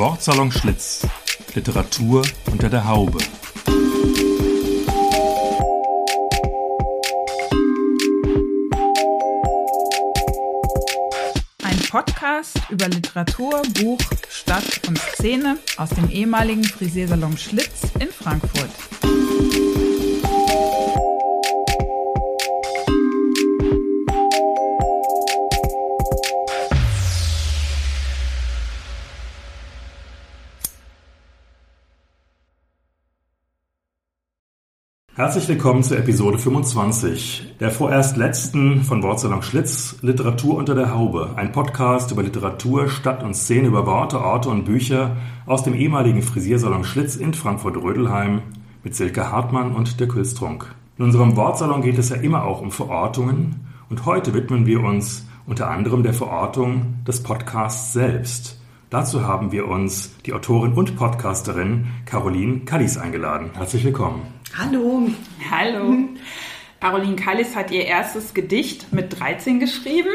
Wortsalon Schlitz. Literatur unter der Haube. Ein Podcast über Literatur, Buch, Stadt und Szene aus dem ehemaligen Frisiersalon Schlitz in Frankfurt. Herzlich willkommen zur Episode 25, der vorerst letzten von Wortsalon Schlitz, Literatur unter der Haube, ein Podcast über Literatur, Stadt und Szene, über Worte, Orte und Bücher aus dem ehemaligen Frisiersalon Schlitz in Frankfurt-Rödelheim mit Silke Hartmann und der Külstrunk. In unserem Wortsalon geht es ja immer auch um Verortungen und heute widmen wir uns unter anderem der Verortung des Podcasts selbst. Dazu haben wir uns die Autorin und Podcasterin Caroline Kallis eingeladen. Herzlich willkommen. Hallo. Hallo. Caroline Kallis hat ihr erstes Gedicht mit 13 geschrieben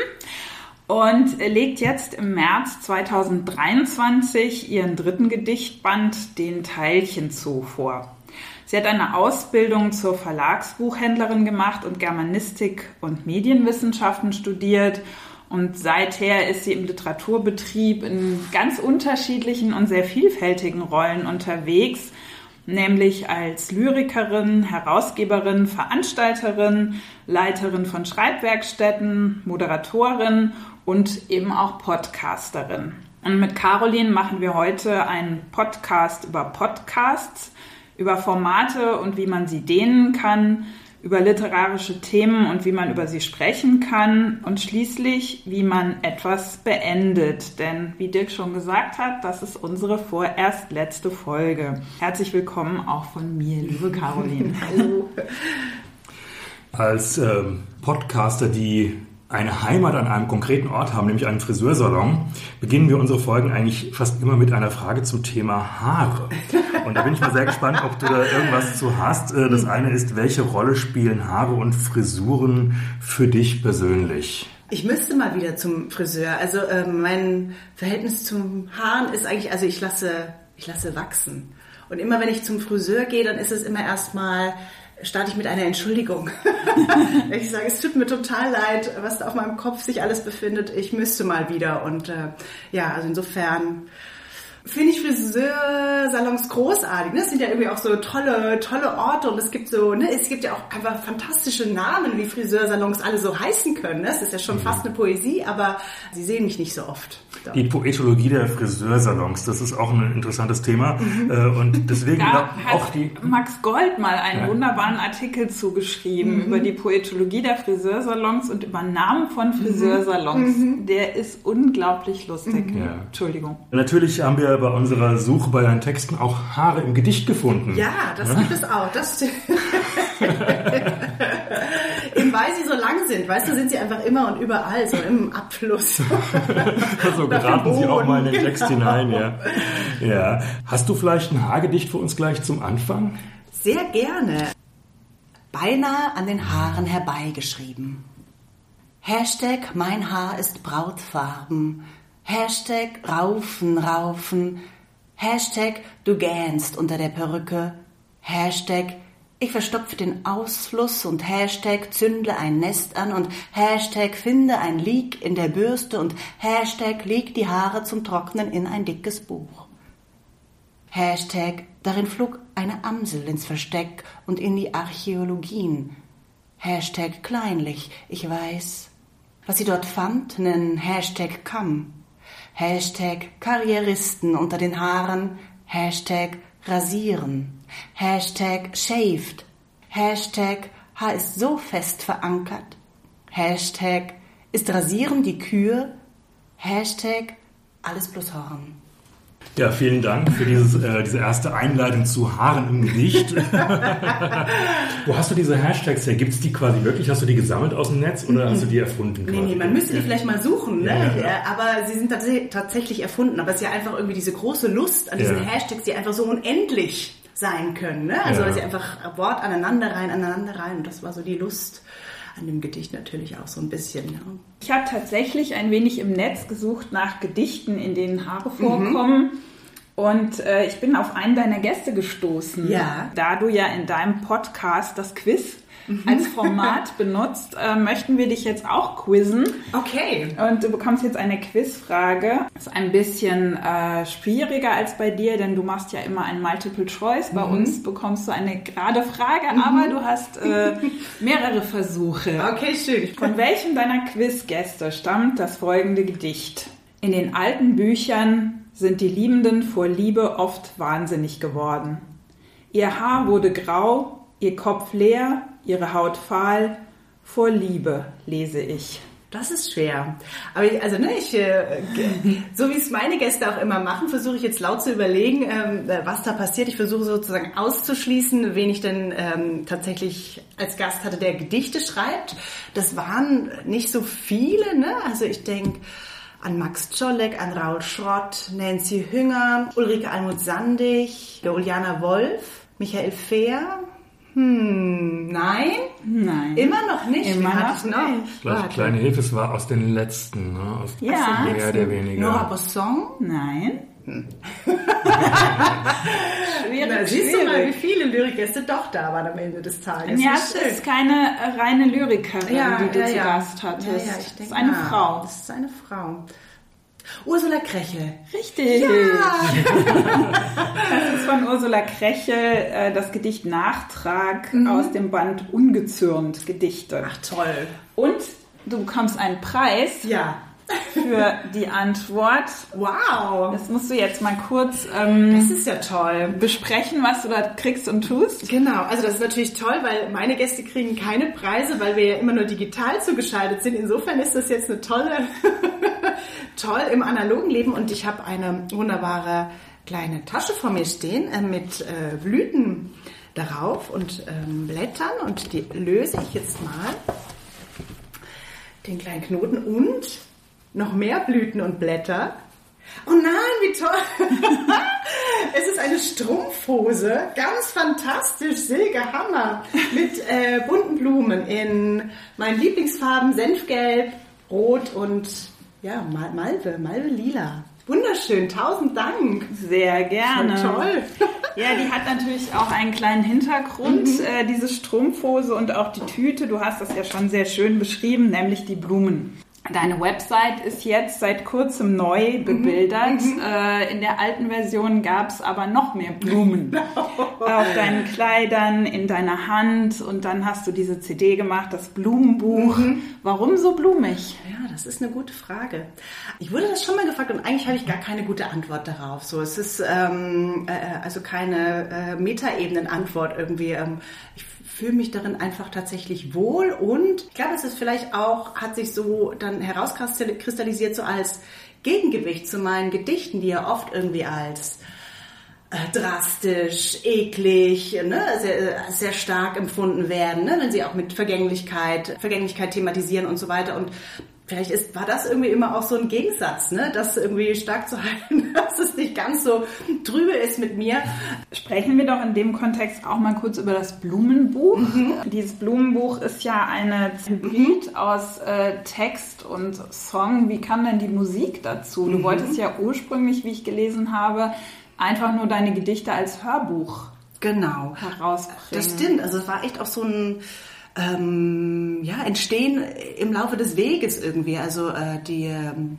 und legt jetzt im März 2023 ihren dritten Gedichtband Den Teilchen Zoo vor. Sie hat eine Ausbildung zur Verlagsbuchhändlerin gemacht und Germanistik und Medienwissenschaften studiert und seither ist sie im Literaturbetrieb in ganz unterschiedlichen und sehr vielfältigen Rollen unterwegs, nämlich als Lyrikerin, Herausgeberin, Veranstalterin, Leiterin von Schreibwerkstätten, Moderatorin und eben auch Podcasterin. Und mit Caroline machen wir heute einen Podcast über Podcasts, über Formate und wie man sie dehnen kann, über literarische Themen und wie man über sie sprechen kann und schließlich, wie man etwas beendet. Denn wie Dirk schon gesagt hat, das ist unsere vorerst letzte Folge. Herzlich willkommen auch von mir, liebe Caroline. Hallo. Als ähm, Podcaster, die eine Heimat an einem konkreten Ort haben, nämlich einen Friseursalon, beginnen wir unsere Folgen eigentlich fast immer mit einer Frage zum Thema Haare. Und da bin ich mal sehr gespannt, ob du da irgendwas zu hast. Äh, Das eine ist, welche Rolle spielen Haare und Frisuren für dich persönlich? Ich müsste mal wieder zum Friseur. Also äh, mein Verhältnis zum Haaren ist eigentlich, also ich lasse, ich lasse wachsen. Und immer wenn ich zum Friseur gehe, dann ist es immer erstmal, starte ich mit einer Entschuldigung. ich sage, es tut mir total leid, was da auf meinem Kopf sich alles befindet. Ich müsste mal wieder. Und äh, ja, also insofern finde ich Friseursalons großartig. Ne? Es sind ja irgendwie auch so tolle, tolle Orte und es gibt so, ne, es gibt ja auch einfach fantastische Namen, wie Friseursalons alle so heißen können. Ne? Es ist ja schon fast eine Poesie, aber sie sehen mich nicht so oft. Die Poetologie der Friseursalons, das ist auch ein interessantes Thema. Äh, Und deswegen Da auch hat die. Max Gold mal einen Ja. wunderbaren Artikel zugeschrieben Mhm. über die Poetologie der Friseursalons und über Namen von Friseursalons. Mhm. Der ist unglaublich lustig. Ja. Entschuldigung. Natürlich haben wir bei unserer Suche bei deinen Texten auch Haare im Gedicht gefunden. Ja, das gibt es auch. Das Eben weil sie so lang sind, weißt du, sind sie einfach immer und überall, so im Abfluss. so geraten sie auch mal in den Boden, Text genau. hinein, ja. ja. Hast du vielleicht ein Haargedicht für uns gleich zum Anfang? Sehr gerne. Beinahe an den Haaren herbeigeschrieben. Hashtag mein Haar ist Brautfarben. Hashtag raufen, raufen. Hashtag du gähnst unter der Perücke. Hashtag ich verstopfe den Ausfluss und Hashtag zündle ein Nest an und Hashtag finde ein Leak in der Bürste und Hashtag leg die Haare zum Trocknen in ein dickes Buch. Hashtag, darin flog eine Amsel ins Versteck und in die Archäologien. Hashtag kleinlich, ich weiß. Was sie dort fand, nen Hashtag Kamm. Hashtag Karrieristen unter den Haaren. Hashtag rasieren. Hashtag shaved. Hashtag Haar ist so fest verankert. Hashtag ist rasieren die Kür. Hashtag alles bloß Horn. Ja, vielen Dank für dieses, äh, diese erste Einleitung zu Haaren im Gedicht. Wo hast du diese Hashtags her? Gibt es die quasi wirklich? Hast du die gesammelt aus dem Netz oder hast du die erfunden? Nee, quasi? nee, man müsste die vielleicht mal suchen, ne? Ja, ja, ja. Ja, aber sie sind tats tatsächlich erfunden. Aber es ist ja einfach irgendwie diese große Lust an diesen Ja. Hashtags, die einfach so unendlich sein können, ne? Also Ja. sie einfach Wort aneinander rein, aneinander rein. Und das war so die Lust an dem Gedicht natürlich auch so ein bisschen. Ja. Ich habe tatsächlich ein wenig im Netz gesucht nach Gedichten, in denen Haare vorkommen. Und äh, ich bin auf einen deiner Gäste gestoßen. Ja. Da du ja in deinem Podcast das Quiz als Format benutzt, äh, möchten wir dich jetzt auch quizzen. Okay. Und du bekommst jetzt eine Quizfrage. Ist ein bisschen äh, schwieriger als bei dir, denn du machst ja immer ein Multiple Choice. Bei uns bekommst du eine gerade Frage, aber du hast äh, mehrere Versuche. Okay, schön. Von welchem deiner Quizgäste stammt das folgende Gedicht? In den alten Büchern sind die Liebenden vor Liebe oft wahnsinnig geworden. Ihr Haar wurde grau, ihr Kopf leer, ihre Haut fahl. Vor Liebe lese ich. Das ist schwer. Aber ich, also ne, ich, äh, so wie es meine Gäste auch immer machen, versuche ich jetzt laut zu überlegen, ähm, äh, was da passiert. Ich versuche sozusagen auszuschließen, wen ich denn ähm, tatsächlich als Gast hatte, der Gedichte schreibt. Das waren nicht so viele, ne? Also ich denke an Max Czolek, an Raul Schrott, Nancy Hünger, Ulrike Almut-Sandig, Juliana Wolf, Michael Fehr. Hm, nein? Nein. Immer noch nicht. Immer noch ich noch? nicht. Vielleicht Warte. kleine Hilfe, es war aus den letzten, ne? aus Ja. mehr oder weniger. Nora Bosson? Nein. schwierig, Na, siehst du mal, wie viele Lyrikgäste doch da waren am Ende des Tages. Ja, es ist keine reine Lyrikerin, die du zu Gast hattest. Ja, ja, ich das denke, ist eine ah, Frau. Das ist eine Frau. Ursula Krechel. Richtig. Das ist von Ursula Krechel äh, das Gedicht Nachtrag aus dem Band Ungezürnt Gedichte. Ach, toll. Und du bekommst einen Preis Ja. für die Antwort. Wow. Das musst du jetzt mal kurz ähm, Das ist ja toll. besprechen, was du da kriegst und tust. Genau, also das ist natürlich toll, weil meine Gäste kriegen keine Preise, weil wir ja immer nur digital zugeschaltet sind. Insofern ist das jetzt eine tolle, toll im analogen Leben und ich habe eine wunderbare kleine Tasche vor mir stehen äh, mit äh, Blüten darauf und ähm, Blättern und die löse ich jetzt mal. Den kleinen Knoten und noch mehr Blüten und Blätter. Oh nein, wie toll! es ist eine Strumpfhose, ganz fantastisch, Silgerhammer, mit äh, bunten Blumen in meinen Lieblingsfarben Senfgelb, Rot und ja, Mal Malve, Malve Lila. Wunderschön, tausend Dank. Sehr gerne. Voll toll. Ja, die hat natürlich auch einen kleinen Hintergrund, Mhm. äh, diese Strumpfhose und auch die Tüte. Du hast das ja schon sehr schön beschrieben, nämlich die Blumen. Deine Website ist jetzt seit kurzem neu Mhm. bebildert. Äh, in der alten Version gab es aber noch mehr Blumen. Auf deinen Kleidern, in deiner Hand und dann hast du diese CD gemacht, das Blumenbuch. Mhm. Warum so blumig? Ja, das ist eine gute Frage. Ich wurde das schon mal gefragt und eigentlich habe ich gar keine gute Antwort darauf. So, es ist ähm, äh, also keine äh, Metaebenen-Antwort irgendwie. Ähm, ich fühle mich darin einfach tatsächlich wohl und ich glaube, es ist vielleicht auch, hat sich so dann herauskristallisiert so als Gegengewicht zu meinen Gedichten, die ja oft irgendwie als äh, drastisch, eklig, ne, sehr, sehr stark empfunden werden, ne, wenn sie auch mit Vergänglichkeit, Vergänglichkeit thematisieren und so weiter. Und vielleicht ist, war das irgendwie immer auch so ein Gegensatz, ne, das irgendwie stark zu halten, dass es nicht ganz so trübe ist mit mir. Sprechen wir doch in dem Kontext auch mal kurz über das Blumenbuch. Mhm. Dieses Blumenbuch ist ja eine Hybrid aus äh, Text und Song. Wie kam denn die Musik dazu? Mhm. Du wolltest ja ursprünglich, wie ich gelesen habe, einfach nur deine Gedichte als Hörbuch Genau. herausbringen. Das stimmt. Also es war echt auch so ein ähm, ja, Entstehen im Laufe des Weges irgendwie. Also äh, die ähm,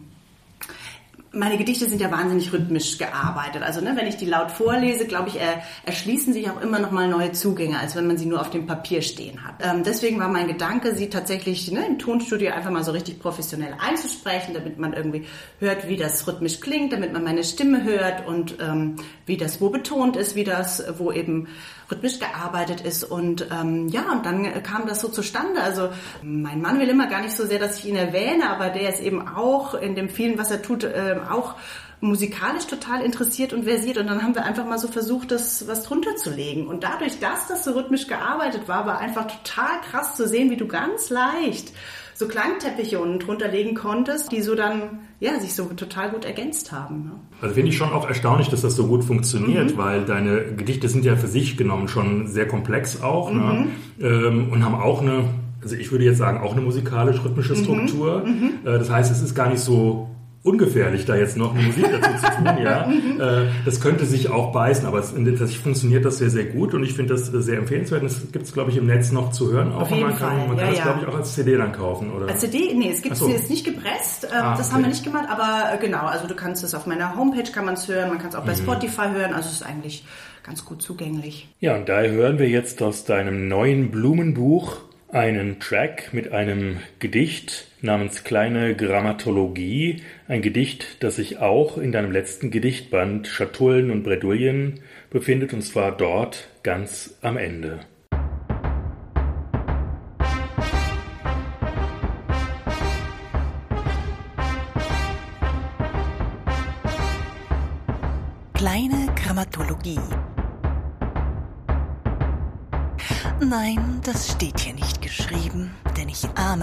meine Gedichte sind ja wahnsinnig rhythmisch gearbeitet. Also ne, wenn ich die laut vorlese, glaube ich, er, erschließen sich auch immer noch mal neue Zugänge, als wenn man sie nur auf dem Papier stehen hat. Ähm, deswegen war mein Gedanke, sie tatsächlich ne, im Tonstudio einfach mal so richtig professionell einzusprechen, damit man irgendwie hört, wie das rhythmisch klingt, damit man meine Stimme hört und ähm, wie das wo betont ist, wie das wo eben rhythmisch gearbeitet ist. Und ähm, ja, und dann kam das so zustande. Also mein Mann will immer gar nicht so sehr, dass ich ihn erwähne, aber der ist eben auch in dem vielen, was er tut, auch musikalisch total interessiert und versiert und dann haben wir einfach mal so versucht, das was drunter zu legen. Und dadurch, dass das so rhythmisch gearbeitet war, war einfach total krass zu sehen, wie du ganz leicht so Klangteppiche unten drunter legen konntest, die so dann, ja, sich so total gut ergänzt haben. Ne? Also finde ich schon auch erstaunlich, dass das so gut funktioniert, weil deine Gedichte sind ja für sich genommen schon sehr komplex auch ne? ähm, und haben auch eine, also ich würde jetzt sagen, auch eine musikalisch-rhythmische Struktur. Äh, das heißt, es ist gar nicht so ungefährlich, da jetzt noch eine Musik dazu zu tun, ja. Äh, das könnte sich auch beißen, aber es, tatsächlich funktioniert das sehr, sehr gut und ich finde das sehr empfehlenswert. Das gibt es, glaube ich, im Netz noch zu hören. Auch Auf jeden man kann, Fall. Man kann ja, das, ja. glaube ich, auch als CD dann kaufen, oder? Als CD? Nee, es gibt es so. jetzt nicht gepresst. Äh, Ah, das okay. haben wir nicht gemacht, aber äh, genau, also du kannst es auf meiner Homepage kann man es hören, man kann es auch bei Mhm. Spotify hören, also es ist eigentlich ganz gut zugänglich. Ja, und daher hören wir jetzt aus deinem neuen Blumenbuch einen Track mit einem Gedicht namens Kleine Grammatologie. Ein Gedicht, das sich auch in deinem letzten Gedichtband Schatullen und Bredouillen befindet, und zwar dort ganz am Ende.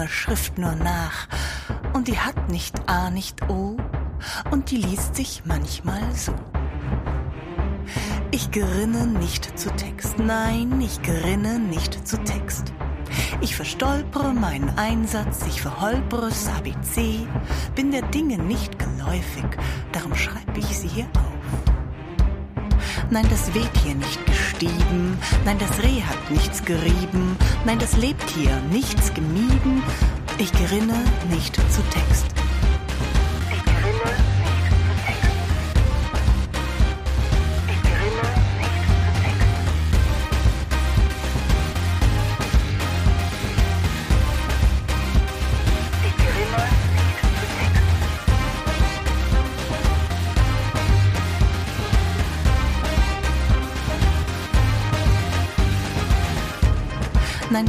Ahme Schrift nur nach. Und die hat nicht A, nicht O, und die liest sich manchmal so. Ich gerinne nicht zu Text, nein, ich gerinne nicht zu Text. Ich verstolpere meinen Einsatz, ich verholperes ABC, bin der Dinge nicht geläufig, darum schreibe ich sie hier auf. Nein, das weht hier nicht gestieben, nein, das Reh hat nichts gerieben, nein, das lebt hier nichts gemieden, ich gerinne nicht zu Text.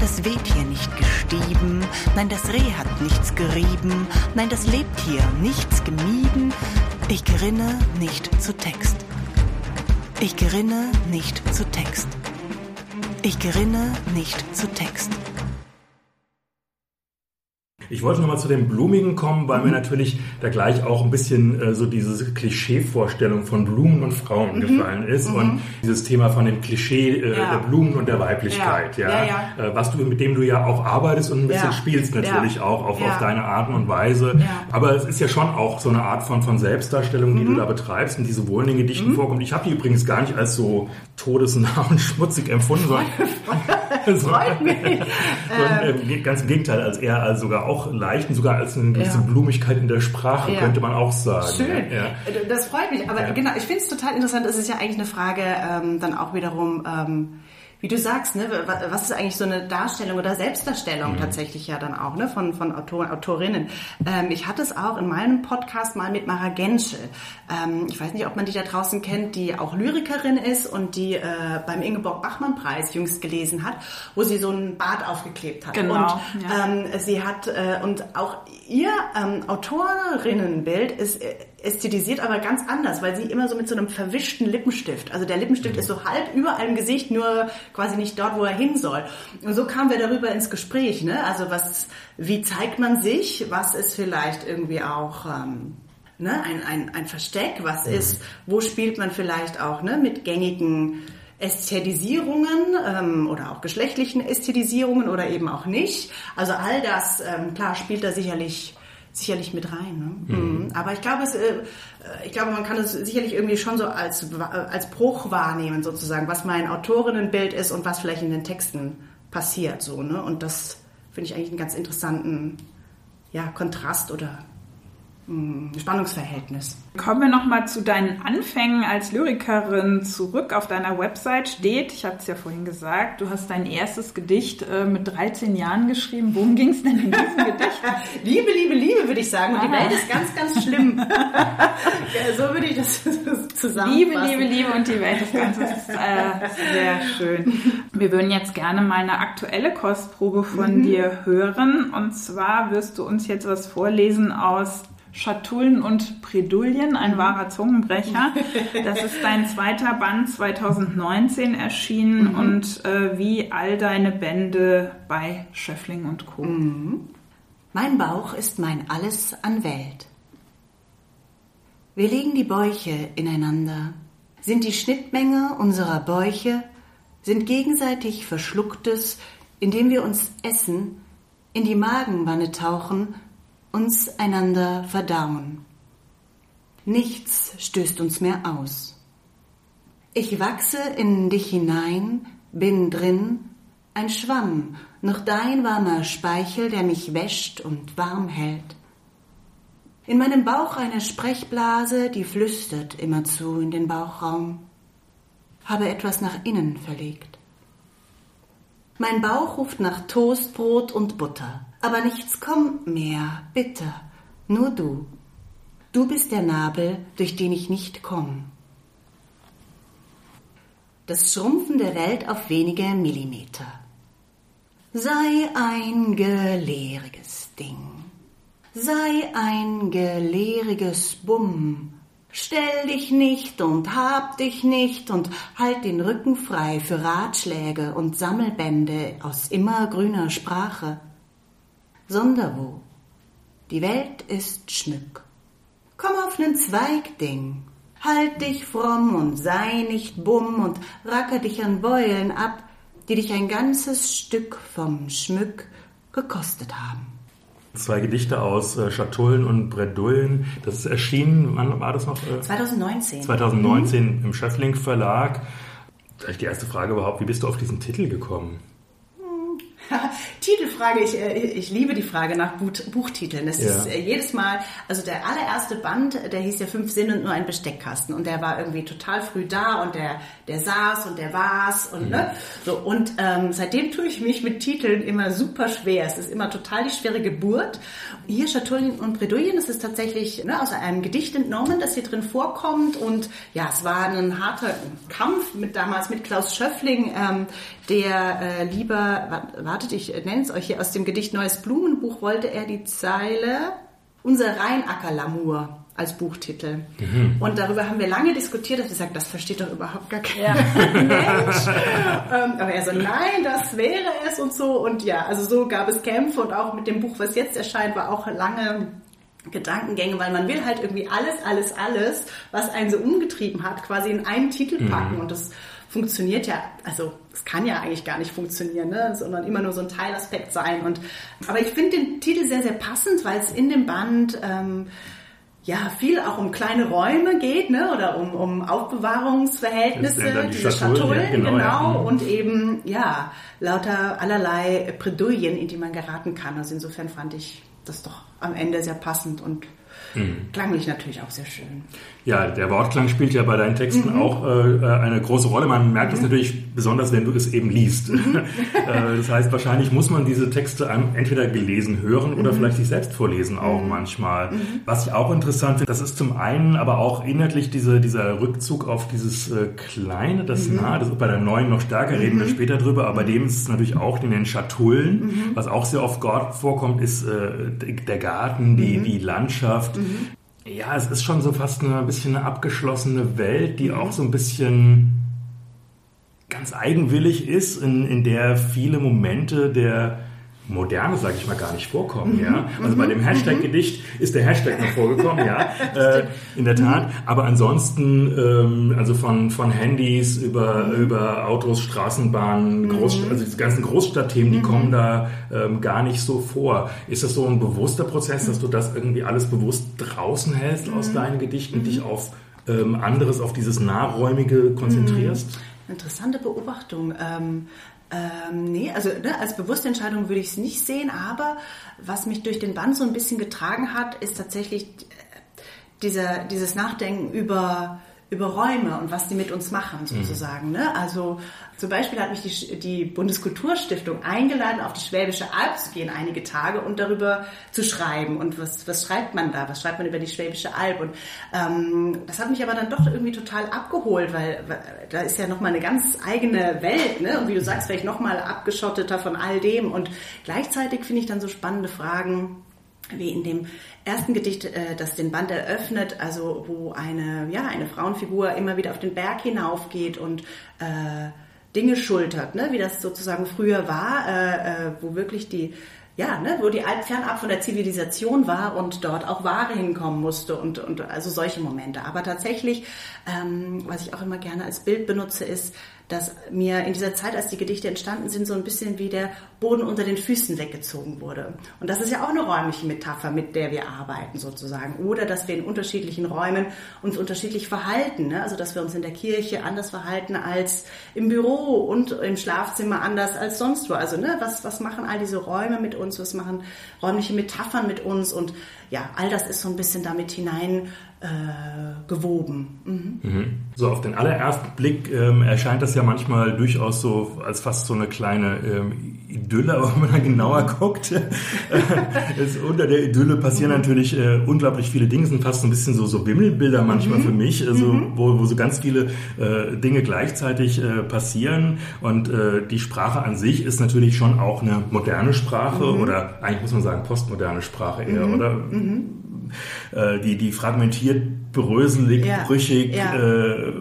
Das weht hier nicht gestieben, nein, das Reh hat nichts gerieben, nein, das lebt hier nichts gemieden, ich gerinne nicht zu Text. Ich gerinne nicht zu Text. Ich gerinne nicht zu Text. Ich wollte nochmal zu dem Blumigen kommen, weil mir natürlich da gleich auch ein bisschen äh, so diese Klischeevorstellung von Blumen und Frauen gefallen ist und dieses Thema von dem Klischee äh, Ja. der Blumen und der Weiblichkeit, ja, Ja, Äh, was du mit dem du ja auch arbeitest und ein bisschen spielst natürlich auch auf, auf deine Art und Weise. Aber es ist ja schon auch so eine Art von von Selbstdarstellung, die du da betreibst und die sowohl in den Gedichten vorkommt. Ich habe die übrigens gar nicht als so todesnah und schmutzig empfunden, sondern Freut mich. sondern, äh, ganz im Gegenteil, als eher als sogar auch leicht und sogar als eine gewisse Ja. Blumigkeit in der Sprache, Ja. könnte man auch sagen. Schön. Ja. Das freut mich. Aber genau, ich finde es total interessant. Es ist ja eigentlich eine Frage ähm, dann auch wiederum, ähm, wie du sagst, ne, wa- was ist eigentlich so eine Darstellung oder Selbstdarstellung Mhm. tatsächlich ja dann auch ne, von, von Autoren, Autorinnen. Ähm, ich hatte es auch in meinem Podcast mal mit Mara Genschel. Ähm, ich weiß nicht, ob man die da draußen kennt, die auch Lyrikerin ist und die äh, beim Ingeborg-Bachmann-Preis jüngst gelesen hat, wo sie so einen Bart aufgeklebt hat. Genau, Und ja. ähm, sie hat, äh, und auch ihr ähm, Autorinnenbild ist äh, ästhetisiert aber ganz anders, weil sie immer so mit so einem verwischten Lippenstift, also der Lippenstift ist so halb überall im Gesicht, nur quasi nicht dort, wo er hin soll. Und so kamen wir darüber ins Gespräch, ne? Also was, wie zeigt man sich? Was ist vielleicht irgendwie auch ähm, ne? ein, ein, ein Versteck? Was ist, wo spielt man vielleicht auch ne? mit gängigen Ästhetisierungen ähm, oder auch geschlechtlichen Ästhetisierungen oder eben auch nicht. Also all das, ähm, klar, spielt da sicherlich sicherlich mit rein. Ne? Mhm. Aber ich glaube, es, äh, ich glaube, man kann es sicherlich irgendwie schon so als äh, als Bruch wahrnehmen sozusagen, was mein Autorinnenbild ist und was vielleicht in den Texten passiert so. Ne? Und das finde ich eigentlich einen ganz interessanten ja, Kontrast oder Spannungsverhältnis. Kommen wir nochmal zu deinen Anfängen als Lyrikerin zurück. Auf deiner Website steht, ich habe es ja vorhin gesagt, du hast dein erstes Gedicht äh, mit 13 Jahren geschrieben. Worum ging es denn in diesem Gedicht? Liebe, Liebe, Liebe, würde ich sagen. Und die Aha. Welt ist ganz, ganz schlimm. so würde ich das zusammenfassen. Liebe, Liebe, Liebe und die Welt Ganzen. Das ist äh, sehr schön. Wir würden jetzt gerne mal eine aktuelle Kostprobe von dir hören. Und zwar wirst du uns jetzt was vorlesen aus Schatullen und Bredouillen, ein wahrer Zungenbrecher. Das ist dein zweiter Band 2019 erschienen und äh, wie all deine Bände bei Schöffling und Co. Mein Bauch ist mein Alles an Welt. Wir legen die Bäuche ineinander, sind die Schnittmenge unserer Bäuche, sind gegenseitig Verschlucktes, indem wir uns essen, in die Magenwanne tauchen, uns einander verdauen. nichts stößt uns mehr aus. Ich wachse in dich hinein, bin drin, ein Schwamm, noch dein warmer Speichel, der mich wäscht und warm hält. In meinem Bauch eine Sprechblase, die flüstert immerzu in den Bauchraum. Habe etwas nach innen verlegt. Mein Bauch ruft nach Toastbrot und Butter, aber nichts kommt mehr, bitter, nur du. Du bist der Nabel, durch den ich nicht komme. Das Schrumpfen der Welt auf wenige Millimeter. Sei ein gelehriges Ding. Sei ein gelehriges Bumm. Stell dich nicht und hab dich nicht und halt den Rücken frei für Ratschläge und Sammelbände aus immergrüner Sprache. Sonderwo. Die Welt ist Schmück. Komm auf nen Zweigding. Halt dich fromm und sei nicht bumm und racker dich an Beulen ab, die dich ein ganzes Stück vom Schmück gekostet haben. Zwei Gedichte aus äh, Schatullen und Bredouillen. Das ist erschienen, wann war das noch? Äh, 2019. 2019 mhm. im Schöffling Verlag. Vielleicht die erste Frage überhaupt, wie bist du auf diesen Titel gekommen? Titelfrage, ich, äh, ich liebe die Frage nach Buchtiteln. Das ja. ist äh, jedes Mal, also der allererste Band, der hieß ja Fünf Sinn und nur ein Besteckkasten und der war irgendwie total früh da und der, der saß und der war's und mhm. ne, so und ähm, seitdem tue ich mich mit Titeln immer super schwer. Es ist immer total die schwere Geburt. Hier Chatouillen und Bredouillen, das ist tatsächlich ne, aus einem Gedicht entnommen, das hier drin vorkommt und ja, es war ein harter Kampf mit damals mit Klaus Schöffling, ähm, der äh, lieber, wartet, ich nenne es euch hier aus dem Gedicht Neues Blumenbuch, wollte er die Zeile Unser Rheinacker-Lamour als Buchtitel. Mhm. Und darüber haben wir lange diskutiert, dass wir sagen, das versteht doch überhaupt gar kein ja. Mensch. ähm, aber er so, nein, das wäre es und so. Und ja, also so gab es Kämpfe und auch mit dem Buch, was jetzt erscheint, war auch lange Gedankengänge, weil man will halt irgendwie alles, alles, alles, was einen so umgetrieben hat, quasi in einen Titel packen. Mhm. Und das funktioniert ja, also es kann ja eigentlich gar nicht funktionieren, ne? sondern immer nur so ein Teilaspekt sein. Und aber ich finde den Titel sehr, sehr passend, weil es in dem Band ähm, ja viel auch um kleine Räume geht, ne? Oder um, um Aufbewahrungsverhältnisse, die diese Schatullen, ja, genau, genau ja. Mhm. und eben ja lauter allerlei Bredouillen, in die man geraten kann. Also insofern fand ich das doch am Ende sehr passend und Mhm. Klanglich natürlich auch sehr schön. Ja, der Wortklang spielt ja bei deinen Texten mhm. auch äh, eine große Rolle. Man merkt es mhm. natürlich besonders, wenn du es eben liest. Mhm. Äh, das heißt, wahrscheinlich muss man diese Texte entweder gelesen hören oder mhm. vielleicht sich selbst vorlesen auch manchmal. Was ich auch interessant finde, das ist zum einen aber auch inhaltlich diese, dieser Rückzug auf dieses äh, Kleine, das Nahe, das ist bei der Neuen noch stärker, reden wir später drüber, aber dem ist es natürlich auch in den Schatullen. Was auch sehr oft vorkommt, ist äh, der Garten, die, die Landschaft. Mhm. Ja, es ist schon so fast eine, ein bisschen eine abgeschlossene Welt, die auch so ein bisschen ganz eigenwillig ist, in, in der viele Momente der Moderne, sage ich mal, gar nicht vorkommen. Mhm. Ja? Also bei dem Hashtag-Gedicht ist der Hashtag noch vorgekommen, ja, äh, in der Tat. Aber ansonsten, ähm, also von, von Handys über, mhm. über Autos, Straßenbahnen, Groß, mhm. also diese ganzen Großstadtthemen, die kommen da ähm, gar nicht so vor. Ist das so ein bewusster Prozess, dass du das irgendwie alles bewusst draußen hältst aus deinen Gedichten, dich auf ähm, anderes, auf dieses Nahräumige konzentrierst? Interessante Beobachtung. Ähm, ähm, nee, also ne, als bewusste Entscheidung würde ich es nicht sehen, aber was mich durch den Band so ein bisschen getragen hat, ist tatsächlich äh, dieser, dieses Nachdenken über über Räume und was die mit uns machen mhm. sozusagen. Mhm. Ne? Also zum Beispiel hat mich die, die Bundeskulturstiftung eingeladen, auf die Schwäbische Alb zu gehen einige Tage und darüber zu schreiben. Und was, was schreibt man da? Was schreibt man über die Schwäbische Alb? Und ähm, das hat mich aber dann doch irgendwie total abgeholt, weil, weil da ist ja nochmal eine ganz eigene Welt. Ne? Und wie du sagst, vielleicht nochmal abgeschotteter von all dem. Und gleichzeitig finde ich dann so spannende Fragen wie in dem ersten Gedicht, äh, das den Band eröffnet, also wo eine, ja, eine Frauenfigur immer wieder auf den Berg hinaufgeht und äh, Dinge schultert, ne? wie das sozusagen früher war, äh, äh, wo wirklich die ja, ne, wo die Alp fernab von der Zivilisation war und dort auch Ware hinkommen musste und, und also solche Momente. Aber tatsächlich, ähm, was ich auch immer gerne als Bild benutze, ist, dass mir in dieser Zeit, als die Gedichte entstanden sind, so ein bisschen wie der Boden unter den Füßen weggezogen wurde. Und das ist ja auch eine räumliche Metapher, mit der wir arbeiten sozusagen. Oder dass wir in unterschiedlichen Räumen uns unterschiedlich verhalten. Ne? Also dass wir uns in der Kirche anders verhalten als im Büro und im Schlafzimmer anders als sonst wo. Also ne, was, was machen all diese Räume mit uns? Was machen räumliche Metaphern mit uns? Und ja, all das ist so ein bisschen damit hinein äh, gewoben. Mhm. Mhm. So auf den allerersten Blick ähm, erscheint das ja manchmal durchaus so als fast so eine kleine ähm, Idylle, aber wenn man dann genauer guckt, äh, ist, unter der Idylle passieren mhm. natürlich äh, unglaublich viele Dinge, sind fast so ein bisschen so, so Bimmelbilder manchmal mhm. für mich, also wo, wo so ganz viele äh, Dinge gleichzeitig äh, passieren und die Sprache an sich ist natürlich schon auch eine moderne Sprache mhm. oder eigentlich muss man sagen postmoderne Sprache eher, oder? Äh, die, die fragmentiert, bröselig, ja. brüchig, ja. Äh,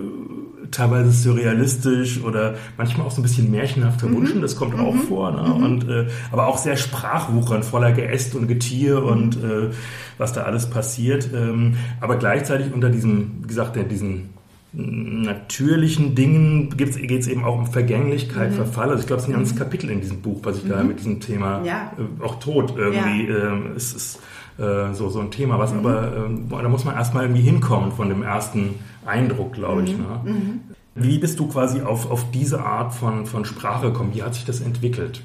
teilweise surrealistisch oder manchmal auch so ein bisschen märchenhaft verwunschen, mhm. das kommt mhm. auch vor. Ne? Mhm. Und, äh, aber auch sehr sprachwuchernd, voller Geäst und Getier mhm. und äh, was da alles passiert. Ähm, aber gleichzeitig unter diesem, wie gesagt, diesen natürlichen Dingen geht es eben auch um Vergänglichkeit, mhm. Verfall. Also ich glaube, es ist ein ganzes mhm. Kapitel in diesem Buch, was ich da mit diesem Thema ja. äh, auch Tod irgendwie ja. äh, es ist äh, so, so ein Thema, was mhm. aber, äh, da muss man erstmal irgendwie hinkommen von dem ersten Eindruck, glaube ich. Mhm. Ne? Mhm. Wie bist du quasi auf, auf diese Art von, von Sprache gekommen? Wie hat sich das entwickelt?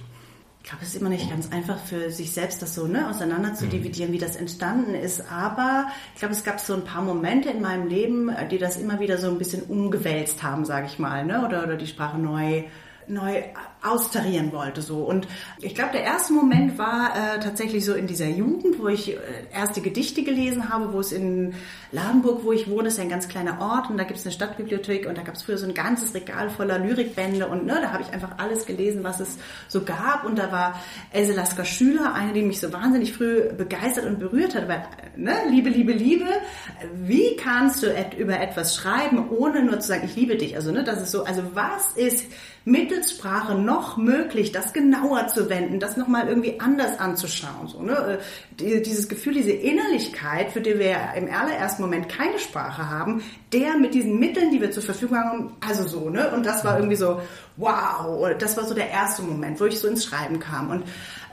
Ich glaube, es ist immer nicht ganz einfach für sich selbst, das so ne, auseinander zu mhm. dividieren, wie das entstanden ist. Aber ich glaube, es gab so ein paar Momente in meinem Leben, die das immer wieder so ein bisschen umgewälzt haben, sage ich mal, ne? oder, oder die Sprache neu neu austarieren wollte so. Und ich glaube der erste Moment war äh, tatsächlich so in dieser Jugend wo ich äh, erste Gedichte gelesen habe wo es in Ladenburg wo ich wohne ist ja ein ganz kleiner Ort und da gibt es eine Stadtbibliothek und da gab es früher so ein ganzes Regal voller Lyrikbände und ne, da habe ich einfach alles gelesen was es so gab. Und da war Else Lasker Schüler eine die mich so wahnsinnig früh begeistert und berührt hat weil ne, Liebe Liebe Liebe wie kannst du et über etwas schreiben ohne nur zu sagen ich liebe dich? Also ne das ist so also was ist mittels Sprache noch möglich, das genauer zu wenden, das nochmal irgendwie anders anzuschauen. So, ne? Äh, dieses Gefühl, diese Innerlichkeit, für die wir im allerersten Moment keine Sprache haben, der mit diesen Mitteln, die wir zur Verfügung haben, also so, ne? Und das war irgendwie so, wow, das war so der erste Moment, wo ich so ins Schreiben kam. Und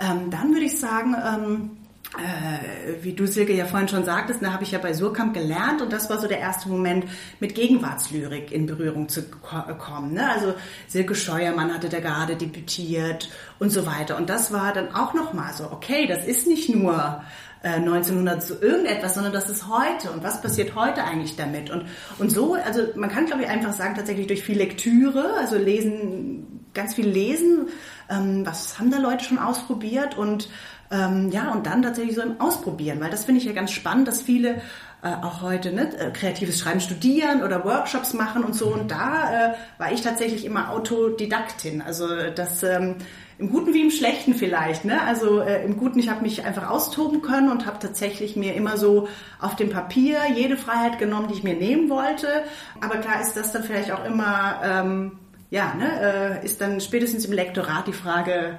ähm, dann würde ich sagen, ähm, äh, wie du Silke ja vorhin schon sagtest, da habe ich ja bei Surkamp gelernt und das war so der erste Moment, mit Gegenwartslyrik in Berührung zu kommen. Ne? Also Silke Scheuermann hatte da gerade debütiert und so weiter. Und das war dann auch nochmal so, okay, das ist nicht nur 1900 äh, so irgendetwas, sondern das ist heute und was passiert heute eigentlich damit und und so, also man kann glaube ich einfach sagen tatsächlich durch viel Lektüre, also lesen, ganz viel lesen, ähm, was haben da Leute schon ausprobiert und ähm, ja, und dann tatsächlich so im Ausprobieren, weil das finde ich ja ganz spannend, dass viele äh, auch heute ne, äh, kreatives Schreiben studieren oder Workshops machen und so. Und da äh, war ich tatsächlich immer Autodidaktin. Also das ähm, im Guten wie im Schlechten vielleicht. Ne? Also äh, im Guten, ich habe mich einfach austoben können und habe tatsächlich mir immer so auf dem Papier jede Freiheit genommen, die ich mir nehmen wollte. Aber klar ist das dann vielleicht auch immer, ähm, ja, ne, äh, ist dann spätestens im Lektorat die Frage,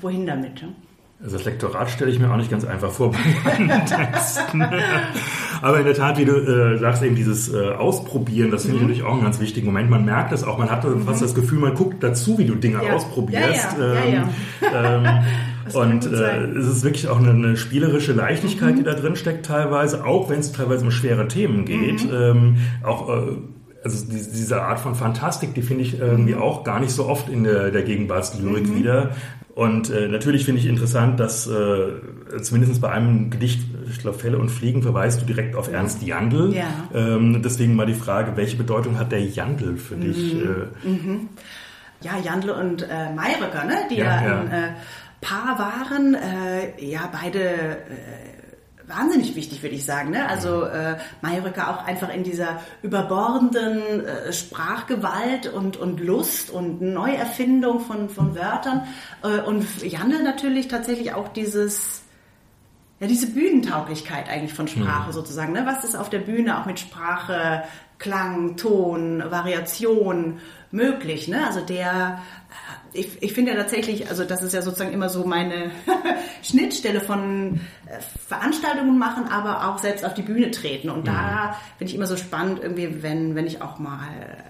wohin damit. Ne? Also das Lektorat stelle ich mir auch nicht ganz einfach vor bei meinen Texten. Aber in der Tat, wie du äh, sagst, eben dieses äh, Ausprobieren, das finde ich mhm. natürlich auch einen ganz wichtigen Moment. Man merkt das auch, man hat mhm. fast das Gefühl, man guckt dazu, wie du Dinge ja. ausprobierst. Ja, ja. Ähm, ähm, und äh, es ist wirklich auch eine, eine spielerische Leichtigkeit, mhm. die da drin steckt teilweise, auch wenn es teilweise um schwere Themen geht. Mhm. Ähm, auch äh, also diese Art von Fantastik, die finde ich irgendwie auch gar nicht so oft in der, der Gegenwartslyrik mhm. wieder. Und äh, natürlich finde ich interessant, dass äh, zumindest bei einem Gedicht, ich glaube Fälle und Fliegen, verweist du direkt auf Ernst Jandl. Ja. Ähm, deswegen mal die Frage, welche Bedeutung hat der Jandl für dich? Mhm. Äh? Mhm. Ja, Jandl und äh, Mayröcker, ne? die ja, ja ein äh, Paar waren, äh, ja beide äh, wahnsinnig wichtig, würde ich sagen. Ne? Also äh, Mayröcker auch einfach in dieser überbordenden äh, Sprachgewalt und, und Lust und Neuerfindung von, von Wörtern. Äh, und Janne natürlich tatsächlich auch dieses, ja, diese Bühnentauglichkeit eigentlich von Sprache mhm. sozusagen. Ne? Was ist auf der Bühne auch mit Sprache, Klang, Ton, Variation möglich. Ne? Also der ich, ich finde ja tatsächlich, also das ist ja sozusagen immer so meine Schnittstelle von äh, Veranstaltungen machen, aber auch selbst auf die Bühne treten. Und da mhm. finde ich immer so spannend, irgendwie, wenn, wenn ich auch mal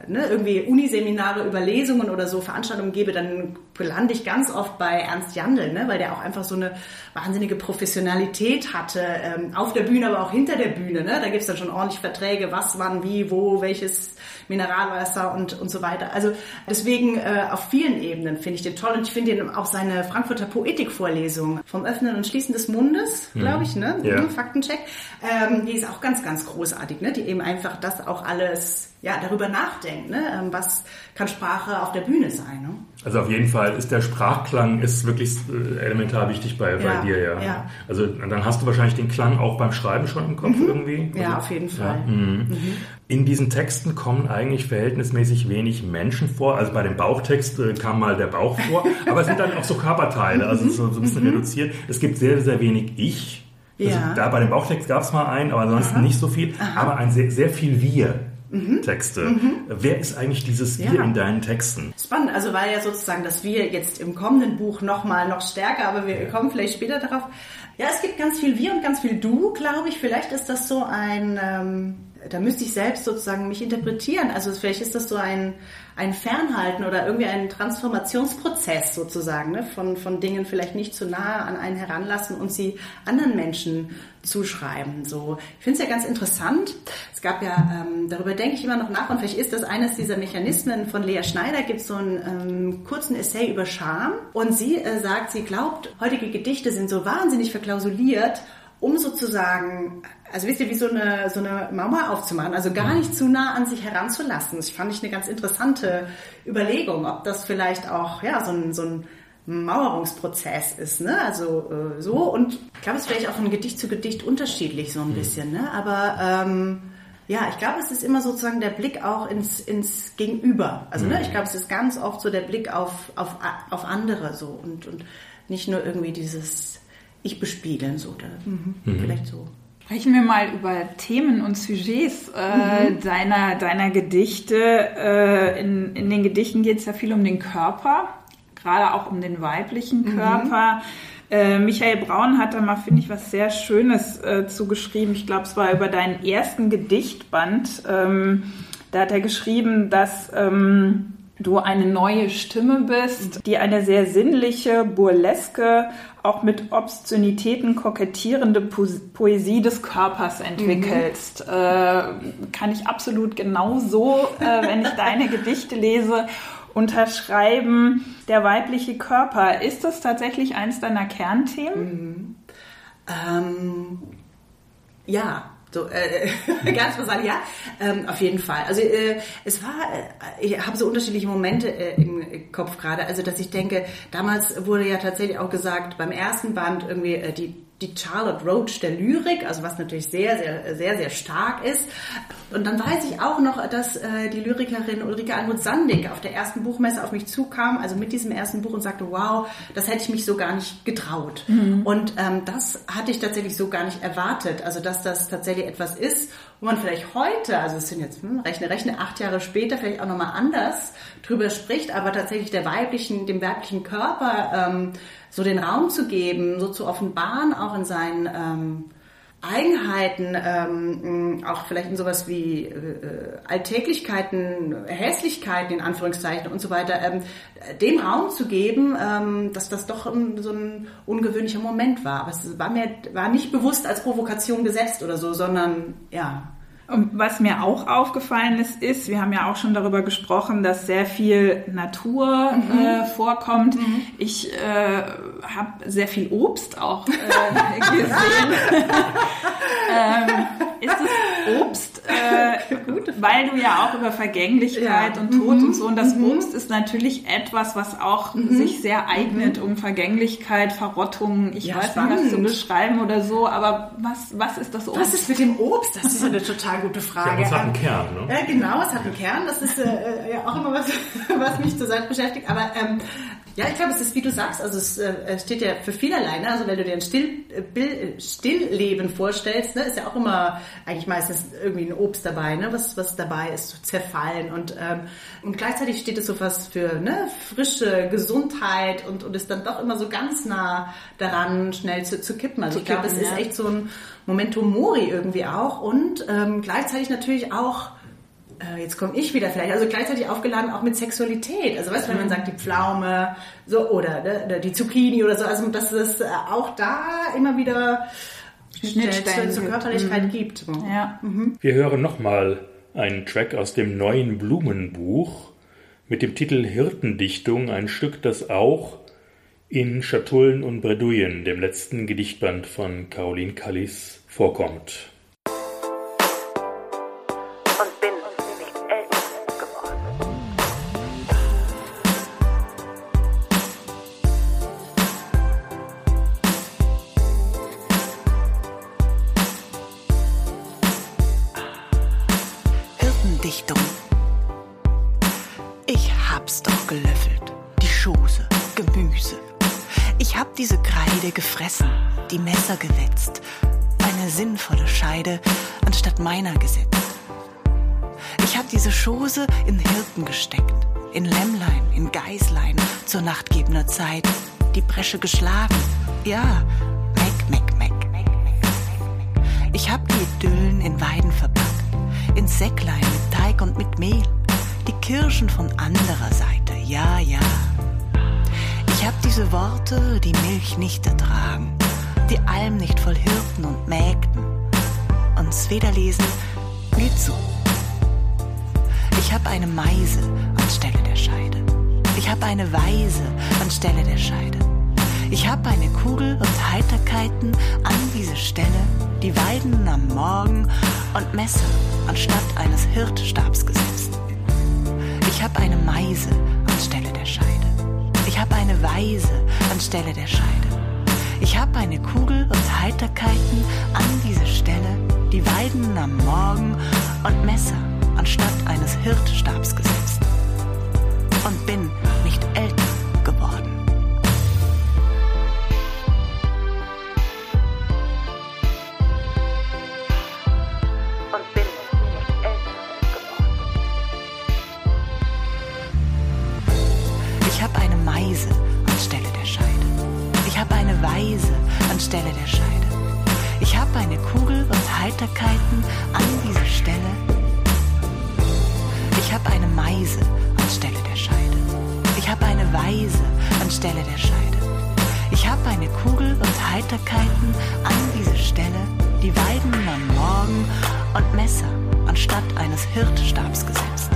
ne, irgendwie Uniseminare über Lesungen oder so Veranstaltungen gebe, dann lande ich ganz oft bei Ernst Jandl, ne, weil der auch einfach so eine wahnsinnige Professionalität hatte, ähm, auf der Bühne, aber auch hinter der Bühne. Ne? Da gibt's dann schon ordentlich Verträge, was, wann, wie, wo, welches Mineralwasser und, und so weiter. Also deswegen äh, auf vielen Ebenen finde ich den toll und ich finde auch seine Frankfurter Poetikvorlesung vom Öffnen und Schließen des Mundes, mhm. glaube ich, ne? Ja. Faktencheck. Ähm, die ist auch ganz, ganz großartig, ne? Die eben einfach das auch alles ja, darüber nachdenkt, ne? Ähm, was kann Sprache auf der Bühne sein. Ne? Also auf jeden Fall ist der Sprachklang ist wirklich äh, elementar wichtig bei, bei dir, ja. ja. Also dann hast du wahrscheinlich den Klang auch beim Schreiben schon im Kopf mhm. irgendwie. Also, ja, auf jeden Fall. Ja, mhm. mhm. In diesen Texten kommen eigentlich verhältnismäßig wenig Menschen vor. Also bei dem Bauchtext äh, kam mal der Bauch vor, aber es sind dann auch so Körperteile, also so, so ein bisschen mhm. reduziert. Es gibt sehr, sehr wenig Ich. Also ja. Da bei dem Bauchtext gab es mal einen, aber ansonsten Aha. nicht so viel. Aha. Aber ein sehr, sehr viel Wir mhm. Texte. Mhm. Wer ist eigentlich dieses Wir ja. in deinen Texten? Spannend, also weil ja sozusagen das Wir jetzt im kommenden Buch nochmal noch stärker, aber wir ja. kommen vielleicht später darauf. Ja, es gibt ganz viel Wir und ganz viel Du, glaube ich. Vielleicht ist das so ein, ähm, da müsste ich selbst sozusagen mich interpretieren. Also vielleicht ist das so ein, ein Fernhalten oder irgendwie ein Transformationsprozess sozusagen, ne? von, von Dingen vielleicht nicht zu nahe an einen heranlassen und sie anderen Menschen zuschreiben. So, ich finde es ja ganz interessant. Es gab ja, ähm, darüber denke ich immer noch nach und vielleicht ist das eines dieser Mechanismen von Lea Schneider, gibt so einen ähm, kurzen Essay über Scham und sie äh, sagt, sie glaubt, heutige Gedichte sind so wahnsinnig verklausuliert, um sozusagen also wisst ihr, wie so eine, so eine Mauer aufzumachen, also gar nicht zu nah an sich heranzulassen. Das fand ich eine ganz interessante Überlegung, ob das vielleicht auch, ja, so ein, so ein Mauerungsprozess ist, ne? Also äh, so und ich glaube, es ist vielleicht auch von Gedicht zu Gedicht unterschiedlich so ein mhm. bisschen, ne? Aber ähm, ja, ich glaube, es ist immer sozusagen der Blick auch ins, ins Gegenüber. Also ne, mhm. ne, ich glaube, es ist ganz oft so der Blick auf, auf, auf andere so und, und nicht nur irgendwie dieses Ich bespiegeln so. Da, mhm. Vielleicht so. Sprechen wir mal über Themen und Sujets äh, mhm. deiner, deiner Gedichte. Äh, in, in den Gedichten geht es ja viel um den Körper, gerade auch um den weiblichen mhm. Körper. Mhm. Äh, Michael Braun hat da mal, finde ich, was sehr Schönes äh, zugeschrieben. Ich glaube, es war über deinen ersten Gedichtband. Ähm, da hat er geschrieben, dass ähm, du eine neue Stimme bist, die eine sehr sinnliche, burleske, auch mit Obszönitäten kokettierende po Poesie des Körpers entwickelst. Mhm. Äh, kann ich absolut genau so, äh, wenn ich deine Gedichte lese, unterschreiben. Der weibliche Körper, ist das tatsächlich eins deiner Kernthemen? Mhm. Ähm, ja, so, äh, ganz basal, ja, ähm, auf jeden Fall. Also äh, es war, äh, ich habe so unterschiedliche Momente äh, im Kopf gerade. Also dass ich denke, damals wurde ja tatsächlich auch gesagt, beim ersten Band irgendwie äh, die die Charlotte Roach der Lyrik, also was natürlich sehr, sehr, sehr, sehr stark ist. Und dann weiß ich auch noch, dass äh, die Lyrikerin Ulrike Almut Sandig auf der ersten Buchmesse auf mich zukam, also mit diesem ersten Buch und sagte, wow, das hätte ich mich so gar nicht getraut. Mhm. Und ähm, das hatte ich tatsächlich so gar nicht erwartet. Also dass das tatsächlich etwas ist, wo man vielleicht heute, also es sind jetzt, hm, rechne, rechne, acht Jahre später vielleicht auch nochmal anders drüber spricht, aber tatsächlich der weiblichen, dem weiblichen Körper ähm, so den Raum zu geben, so zu offenbaren, auch in seinen ähm, Eigenheiten, ähm, auch vielleicht in sowas wie äh, Alltäglichkeiten, Hässlichkeiten in Anführungszeichen und so weiter, ähm, dem Raum zu geben, ähm, dass das doch ein, so ein ungewöhnlicher Moment war. Aber es war mir war nicht bewusst als Provokation gesetzt oder so, sondern ja, und was mir auch aufgefallen ist, ist, wir haben ja auch schon darüber gesprochen, dass sehr viel Natur mhm. äh, vorkommt. Mhm. Ich äh, habe sehr viel Obst auch äh, gesehen. ähm, ist es Obst, äh, weil du ja auch über Vergänglichkeit ja. und Tod mhm. und so, und das mhm. Obst ist natürlich etwas, was auch mhm. sich sehr eignet, um Vergänglichkeit, Verrottung, ich ja, weiß nicht, was zu beschreiben oder so, aber was, was ist das Obst? Was ist mit dem Obst? Das ist eine total gute Frage. Ja, es hat einen Kern, ne? Ja, genau, es hat einen Kern. Das ist äh, ja auch immer was, was mich zur Seite beschäftigt. Aber ähm, Ja, ich glaube, es ist wie du sagst, also es äh, steht ja für vielerlei. Ne? Also wenn du dir ein Still, äh, Bill, Stillleben vorstellst, ne, ist ja auch immer eigentlich meistens irgendwie ein Obst dabei, ne, was, was dabei ist, so zerfallen. Und, ähm, und gleichzeitig steht es so was für ne, frische Gesundheit und, und ist dann doch immer so ganz nah daran, schnell zu, zu kippen. Also Zu ich glaube, es kippen, ist ja. echt so ein Momentum Mori irgendwie auch und ähm, gleichzeitig natürlich auch äh, jetzt komme ich wieder vielleicht, also gleichzeitig aufgeladen auch mit Sexualität. Also weißt du, wenn man sagt, die Pflaume so oder, ne, oder die Zucchini oder so, also dass es äh, auch da immer wieder Schnittstellen zur, zur gibt. Körperlichkeit gibt. So. Ja. Wir hören nochmal einen Track aus dem neuen Blumenbuch mit dem Titel Hirtendichtung, ein Stück, das auch in Schatullen und Bredouillen, dem letzten Gedichtband von Caroline Kallis, vorkommt. Scheide anstatt meiner gesetzt. Ich hab diese Schoße in Hirten gesteckt. In Lämmlein, in Geißlein, zur nachtgebender Zeit. Die Bresche geschlagen. Ja, meck, meck, meck. Ich hab die Idyllen in Weiden verpackt, in Säcklein mit Teig und mit Mehl, die Kirschen von anderer Seite, ja, ja. Ich hab diese Worte, die Milch nicht ertragen, die Alm nicht voll Hirten und Mägden, uns weder lesen, zu. Ich hab eine Meise anstelle der Scheide. Ich hab eine Weise anstelle der Scheide. Ich hab eine Kugel und Heiterkeiten an diese Stelle, die Weiden am Morgen und Messer anstatt eines Hirtstabs gesetzt. Ich hab eine Meise anstelle der Scheide. Ich hab eine Weise anstelle der Scheide. Ich hab eine Kugel und Heiterkeiten an diese Stelle, die Weiden am Morgen und Messer anstatt eines Hirtstabs gesetzt. Und bin nicht Heiterkeiten an diese Stelle. Ich hab eine Meise anstelle der Scheide. Ich hab eine Weise anstelle der Scheide. Ich hab eine Kugel und Heiterkeiten an diese Stelle, die Weiden am Morgen und Messer anstatt eines Hirtstabs gesetzt.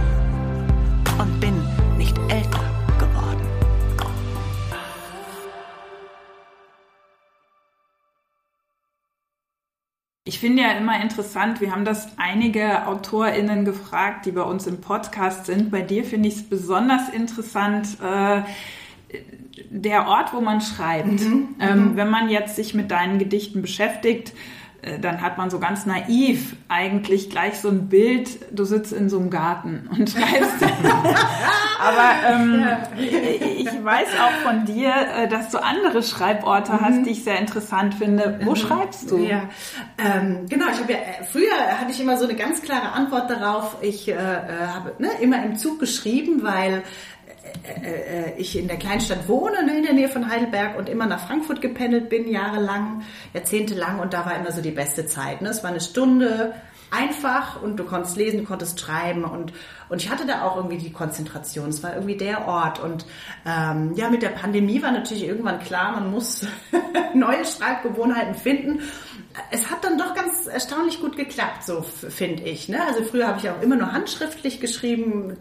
Ich finde ja immer interessant, wir haben das einige AutorInnen gefragt, die bei uns im Podcast sind. Bei dir finde ich es besonders interessant, äh, der Ort, wo man schreibt. ähm, wenn man jetzt sich mit deinen Gedichten beschäftigt, dann hat man so ganz naiv eigentlich gleich so ein Bild, du sitzt in so einem Garten und schreibst. Aber ähm, ich weiß auch von dir, äh, dass du andere Schreiborte hast, die ich sehr interessant finde. Wo schreibst du? Ja, ähm, genau. Ich habe ja äh, früher hatte ich immer so eine ganz klare Antwort darauf. Ich äh, äh, habe ne, immer im Zug geschrieben, weil äh, äh, ich in der Kleinstadt wohne, ne, in der Nähe von Heidelberg und immer nach Frankfurt gependelt bin, jahrelang, jahrzehntelang und da war immer so die beste Zeit. Ne? Es war eine Stunde einfach und du konntest lesen, du konntest schreiben und, und ich hatte da auch irgendwie die Konzentration. Es war irgendwie der Ort und ähm, ja, mit der Pandemie war natürlich irgendwann klar, man muss neue Schreibgewohnheiten finden. Es hat dann doch ganz erstaunlich gut geklappt, so finde ich. Ne? Also früher habe ich auch immer nur handschriftlich geschrieben.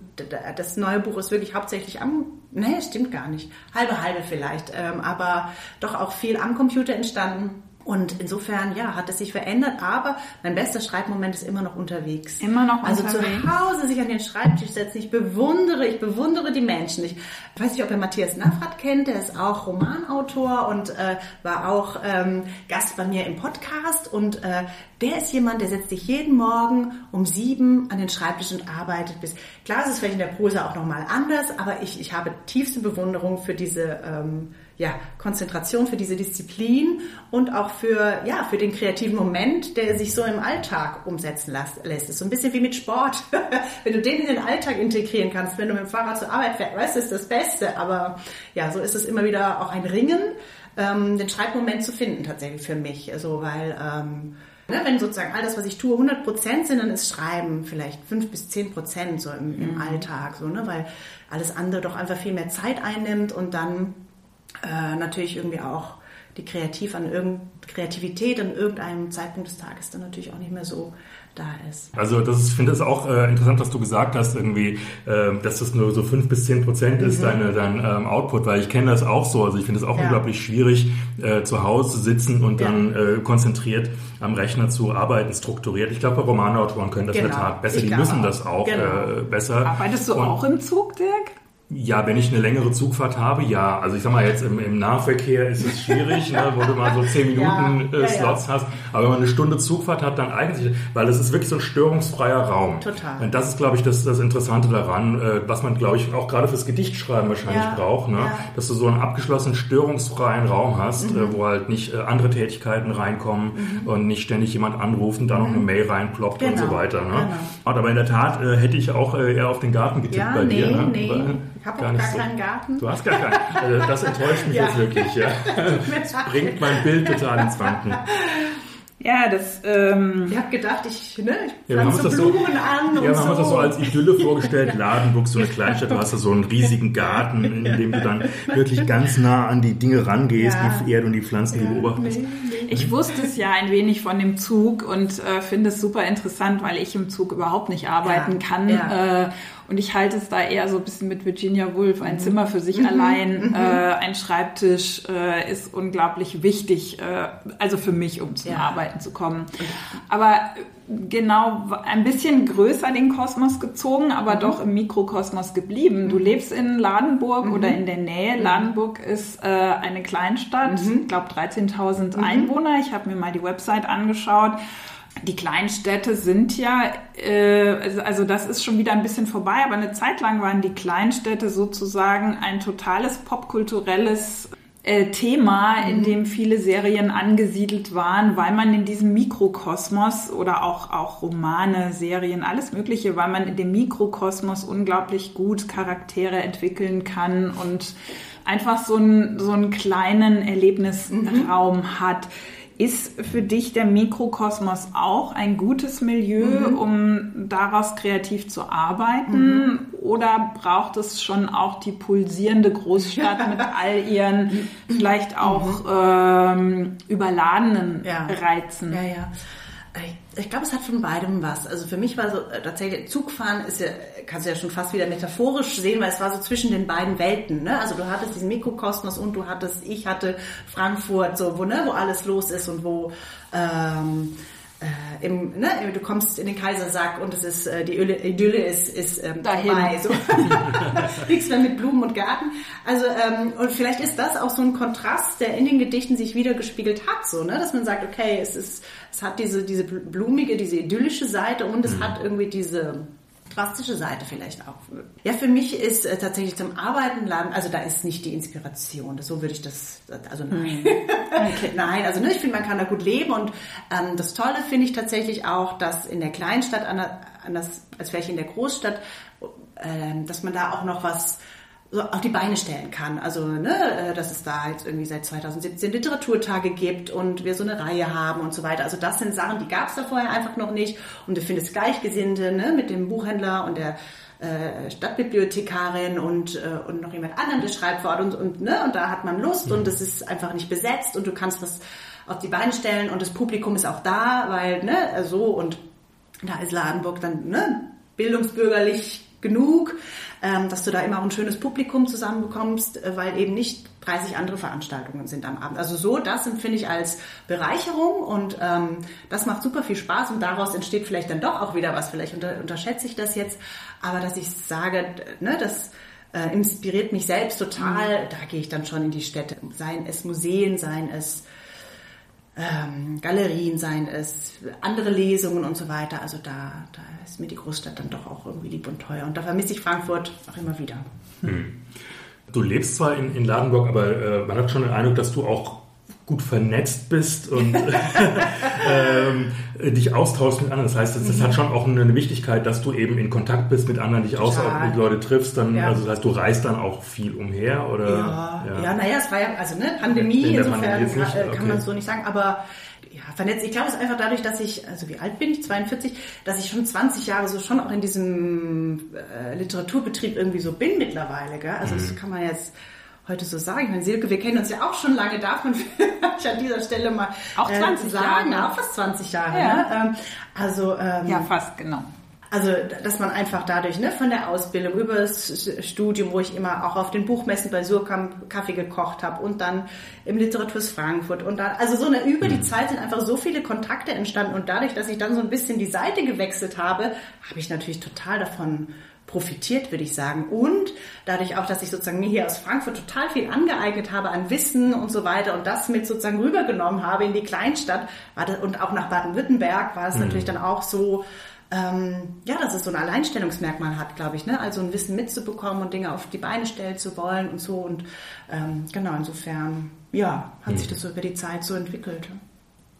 Das neue Buch ist wirklich hauptsächlich am, nee, stimmt gar nicht, halbe halbe vielleicht, ähm, aber doch auch viel am Computer entstanden. Und insofern, ja, hat es sich verändert, aber mein bester Schreibmoment ist immer noch unterwegs. Immer noch also unterwegs. zu Hause sich an den Schreibtisch setzen. Ich bewundere, ich bewundere die Menschen. Ich weiß nicht, ob ihr Matthias Navrat kennt, der ist auch Romanautor und äh, war auch ähm, Gast bei mir im Podcast. Und äh, der ist jemand, der setzt sich jeden Morgen um sieben an den Schreibtisch und arbeitet bis. Klar, es ist vielleicht in der Prosa auch nochmal anders, aber ich, ich habe tiefste Bewunderung für diese ähm, ja, Konzentration, für diese Disziplin und auch für, ja, für den kreativen Moment, der sich so im Alltag umsetzen lässt. Es ist so ein bisschen wie mit Sport. wenn du den in den Alltag integrieren kannst, wenn du mit dem Fahrrad zur Arbeit fährst, weißt ist das Beste. Aber ja, so ist es immer wieder auch ein Ringen, ähm, den Schreibmoment zu finden tatsächlich für mich. Also, weil, ähm, Ne, wenn sozusagen all das, was ich tue, 100 Prozent sind, dann ist Schreiben vielleicht 5 bis 10 Prozent so im, im Alltag, so, ne, weil alles andere doch einfach viel mehr Zeit einnimmt und dann äh, natürlich irgendwie auch die Kreativ an irgend, Kreativität an irgendeinem Zeitpunkt des Tages dann natürlich auch nicht mehr so da ist. Also das ist, ich finde es auch äh, interessant, was du gesagt hast, irgendwie, äh, dass das nur so fünf bis zehn Prozent ist, deine, dein ähm, Output, weil ich kenne das auch so. Also ich finde es auch Mhm. Ja. unglaublich schwierig, äh, zu Hause zu sitzen und Ja. dann äh, konzentriert am Rechner zu arbeiten, strukturiert. Ich glaube, Romanautoren können das in der Genau. Tat besser, Ich die müssen auch. das auch Genau. äh, besser. Arbeitest du Und- auch im Zug, Dirk? Ja, wenn ich eine längere Zugfahrt habe, ja. Also ich sag mal jetzt im, im Nahverkehr ist es schwierig, ne, wo du mal so zehn Minuten Ja, äh, ja, Slots hast. Aber wenn man eine Stunde Zugfahrt hat, dann eigentlich, weil es ist wirklich so ein störungsfreier Raum. Total. Und das ist, glaube ich, das, das Interessante daran, äh, was man, glaube ich, auch gerade fürs Gedichtschreiben wahrscheinlich Ja, braucht, ne? ja. dass du so einen abgeschlossenen, störungsfreien Raum hast, Mhm. äh, wo halt nicht äh, andere Tätigkeiten reinkommen und nicht ständig jemand anruft und dann noch eine Mail reinploppt und so Mhm. Genau, weiter. Ne? genau. Und aber in der Tat äh, hätte ich auch äh, eher auf den Garten getippt Ja, bei nee, dir. Ne? nee. Ich habe gar auch gar so. keinen Garten. Du hast gar keinen. Also das enttäuscht mich Ja. jetzt wirklich. Ja. Das bringt mein Bild total ins Wanken. Ja, das, ähm, Ich habe gedacht, ich, ne, ich Ja, haben pflanze das so, Blumen an ja, und wir haben so. uns das so als Idylle vorgestellt. Ladenburg, so eine Kleinstadt, du hast da so einen riesigen Garten, in dem du dann wirklich ganz nah an die Dinge rangehst, Ja. die Erde und die Pflanzen, die beobachtest. Nee, nee. Ich wusste es ja ein wenig von dem Zug und äh, finde es super interessant, weil ich im Zug überhaupt nicht arbeiten Ja, kann. ja. Äh, und ich halte es da eher so ein bisschen mit Virginia Woolf. Mhm. Ein Zimmer für sich allein, äh, ein Schreibtisch äh, ist unglaublich wichtig, äh, also für mich, um zum Ja. Arbeiten zu kommen. Aber genau ein bisschen größer den Kosmos gezogen, Mhm. aber doch im Mikrokosmos geblieben. Du lebst in Ladenburg oder Mhm. in der Nähe. Ladenburg ist äh, eine Kleinstadt, Mhm. ich glaube 13.000 Einwohner. Ich habe mir mal die Website angeschaut. Die Kleinstädte sind ja, äh, also- also das ist schon wieder ein bisschen vorbei, aber eine Zeit lang waren die Kleinstädte sozusagen ein totales popkulturelles äh, Thema, in dem viele Serien angesiedelt waren, weil man in diesem Mikrokosmos oder auch, auch Romane, Serien, alles Mögliche, weil man in dem Mikrokosmos unglaublich gut Charaktere entwickeln kann und einfach so einen, so einen kleinen Erlebnisraum hat. Ist für dich der Mikrokosmos auch ein gutes Milieu, um daraus kreativ zu arbeiten? Oder braucht es schon auch die pulsierende Großstadt mit all ihren vielleicht auch ähm, überladenen Ja. Reizen? Ja, ja. Ich, ich glaube, es hat von beidem was. Also für mich war so äh, tatsächlich Zugfahren ist ja, kannst du ja schon fast wieder metaphorisch sehen, weil es war so zwischen den beiden Welten. Ne? Also du hattest diesen Mikrokosmos und du hattest, ich hatte Frankfurt, so wo ne, wo alles los ist und wo ähm, äh, im, ne, du kommst in den Kaisersack und es ist äh, die Idylle, Idylle ist, ist ähm, Dahin. vorbei. So. Nichts mehr mit Blumen und Garten. Also ähm, und vielleicht ist das auch so ein Kontrast, der in den Gedichten sich wiedergespiegelt hat, so, ne? dass man sagt, okay, es ist, es hat diese diese blumige, diese idyllische Seite und es hat irgendwie diese drastische Seite vielleicht auch. Ja, für mich ist äh, tatsächlich zum Arbeiten laden, also da ist nicht die Inspiration, so würde ich das, also nein. nein, also ne, ich finde, man kann da gut leben und ähm, das Tolle finde ich tatsächlich auch, dass in der Kleinstadt ander- anders als vielleicht in der Großstadt, ähm, dass man da auch noch was so auf die Beine stellen kann. Also, ne, äh, dass es da jetzt irgendwie seit 2017 Literaturtage gibt und wir so eine Reihe haben und so weiter. Also das sind Sachen, die gab es da vorher einfach noch nicht. Und du findest Gleichgesinnte ne, mit dem Buchhändler und der äh, Stadtbibliothekarin und, äh, und noch jemand anderen, der schreibt vor Ort und, und, ne, und da hat man Lust und es ist einfach nicht besetzt und du kannst was auf die Beine stellen und das Publikum ist auch da, weil, ne, so und da ist Ladenburg dann, ne, bildungsbürgerlich genug, dass du da immer auch ein schönes Publikum zusammenbekommst, äh, weil eben nicht 30 andere Veranstaltungen sind am Abend. Also so, das empfinde ich als Bereicherung und ähm, das macht super viel Spaß und daraus entsteht vielleicht dann doch auch wieder was. Vielleicht unter, unterschätze ich das jetzt, aber dass ich sage, ne, das äh, inspiriert mich selbst total, da gehe ich dann schon in die Städte. Seien es Museen, seien es ähm, Galerien, seien es andere Lesungen und so weiter. Also da, da ist mir die Großstadt dann doch auch irgendwie lieb und teuer. Und da vermisse ich Frankfurt auch immer wieder. Hm. Du lebst zwar in, in Ladenburg, aber äh, man hat schon den Eindruck, dass du auch gut vernetzt bist und ähm, dich austauschst mit anderen. Das heißt, das, das, hat schon auch eine Wichtigkeit, dass du eben in Kontakt bist mit anderen, dich aus, mit Leute triffst. Dann, ja. Also das heißt, du reist dann auch viel umher oder? Ja, ja. ja naja, es war ja also ne Pandemie. In insofern Pandemie nicht, kann, okay. kann man es so nicht sagen, aber ja, vernetzt. Ich glaube, es ist einfach dadurch, dass ich, also wie alt bin ich? 42, dass ich schon 20 Jahre so schon auch in diesem äh, Literaturbetrieb irgendwie so bin mittlerweile. Gell? Also mhm. das kann man jetzt heute so sagen. Ich meine, Silke, wir kennen uns ja auch schon lange, darf man vielleicht an dieser Stelle mal auch 20 äh, sagen. Jahre. Auch fast 20 Jahre. Ja. Ne? Ähm, also, ähm, ja, fast, genau. Also, dass man einfach dadurch, ne, von der Ausbildung über das Studium, wo ich immer auch auf den Buchmessen bei Surkamp Kaffee gekocht habe und dann im Literaturhaus Frankfurt und dann, also so eine, über die mhm. Zeit sind einfach so viele Kontakte entstanden und dadurch, dass ich dann so ein bisschen die Seite gewechselt habe, habe ich natürlich total davon profitiert, würde ich sagen. Und dadurch auch, dass ich sozusagen mir hier aus Frankfurt total viel angeeignet habe an Wissen und so weiter und das mit sozusagen rübergenommen habe in die Kleinstadt und auch nach Baden-Württemberg war es mhm. natürlich dann auch so, ähm, ja, dass es so ein Alleinstellungsmerkmal hat, glaube ich, ne? Also ein Wissen mitzubekommen und Dinge auf die Beine stellen zu wollen und so. Und ähm, genau, insofern, ja, hat mhm. sich das so über die Zeit so entwickelt.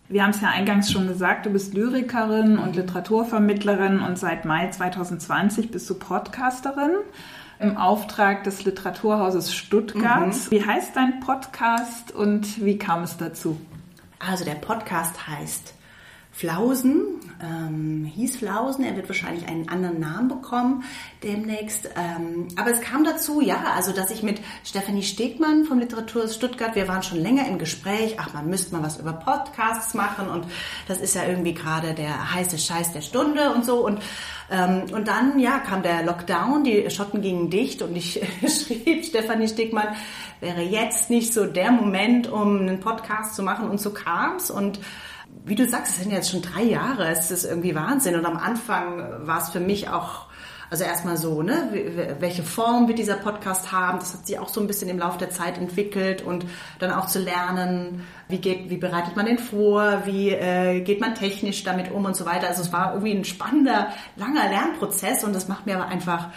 Wir haben es ja eingangs schon gesagt, du bist Lyrikerin und Literaturvermittlerin und seit Mai 2020 bist du Podcasterin im Auftrag des Literaturhauses Stuttgart. Mhm. Wie heißt dein Podcast und wie kam es dazu? Also der Podcast heißt Flausen, ähm, hieß Flausen, er wird wahrscheinlich einen anderen Namen bekommen demnächst. Ähm, aber es kam dazu, ja, also dass ich mit Stefanie Stegmann vom Literaturhaus Stuttgart, wir waren schon länger im Gespräch, ach, man müsste mal was über Podcasts machen und das ist ja irgendwie gerade der heiße Scheiß der Stunde und so. Und ähm, und dann, ja, kam der Lockdown, die Schotten gingen dicht und ich schrieb Stefanie Stegmann, wäre jetzt nicht so der Moment, um einen Podcast zu machen. Und so kam's und wie du sagst, es sind jetzt schon drei Jahre, es ist irgendwie Wahnsinn. Und am Anfang war es für mich auch, also erstmal so, ne, welche Form wird dieser Podcast haben? Das hat sich auch so ein bisschen im Laufe der Zeit entwickelt und dann auch zu lernen, wie geht, wie bereitet man den vor, wie äh, geht man technisch damit um und so weiter. Also es war irgendwie ein spannender, langer Lernprozess und das macht mir aber einfach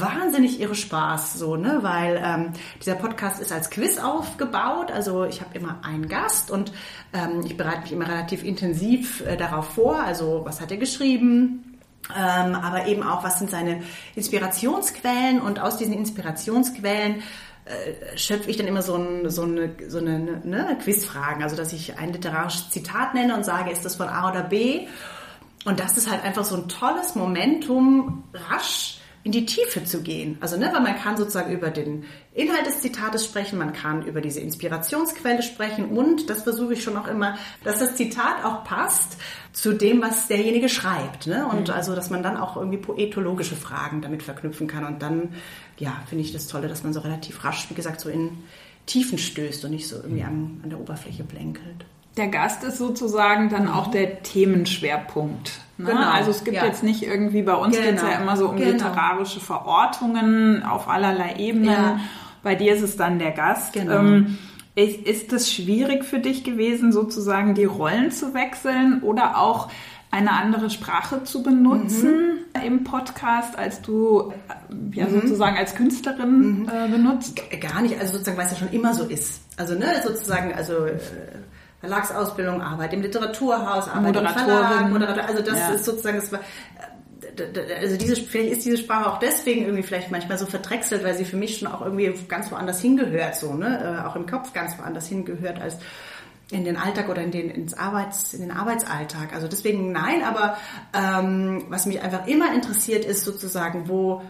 wahnsinnig ihre Spaß, so, ne, weil ähm, dieser Podcast ist als Quiz aufgebaut. Also ich habe immer einen Gast und ähm, ich bereite mich immer relativ intensiv äh, darauf vor. Also was hat er geschrieben? Ähm, aber eben auch, was sind seine Inspirationsquellen und aus diesen Inspirationsquellen äh, schöpfe ich dann immer so, ein, so eine, so eine ne, Quizfragen. Also dass ich ein literarisches Zitat nenne und sage, ist das von A oder B? Und das ist halt einfach so ein tolles Momentum, rasch in die Tiefe zu gehen. Also, ne, weil man kann sozusagen über den Inhalt des Zitates sprechen, man kann über diese Inspirationsquelle sprechen und, das versuche ich schon auch immer, dass das Zitat auch passt zu dem, was derjenige schreibt. Ne? Und mhm. also, dass man dann auch irgendwie poetologische Fragen damit verknüpfen kann. Und dann, ja, finde ich das Tolle, dass man so relativ rasch, wie gesagt, so in Tiefen stößt und nicht so irgendwie an, an der Oberfläche blänkelt. Der Gast ist sozusagen dann auch der Themenschwerpunkt. Ne? Genau. Also es gibt ja. jetzt nicht irgendwie, bei uns genau. geht es ja immer so um genau. literarische Verortungen auf allerlei Ebenen. Ja. Bei dir ist es dann der Gast. Genau. Ähm, ist, ist es schwierig für dich gewesen, sozusagen die Rollen zu wechseln oder auch eine andere Sprache zu benutzen mhm. im Podcast, als du äh, ja mhm. sozusagen als Künstlerin mhm. äh, benutzt? Gar nicht, also sozusagen, weil es ja schon immer so ist. Also ne, sozusagen, also äh, Verlagsausbildung, Arbeit im Literaturhaus, Arbeit im Verlag, Moderator. Also das ja. ist sozusagen, das war, also diese, vielleicht ist diese Sprache auch deswegen irgendwie vielleicht manchmal so verdrechselt, weil sie für mich schon auch irgendwie ganz woanders hingehört, so, ne, äh, auch im Kopf ganz woanders hingehört als in den Alltag oder in den, ins Arbeits, in den Arbeitsalltag. Also deswegen nein, aber ähm, was mich einfach immer interessiert ist sozusagen, wo,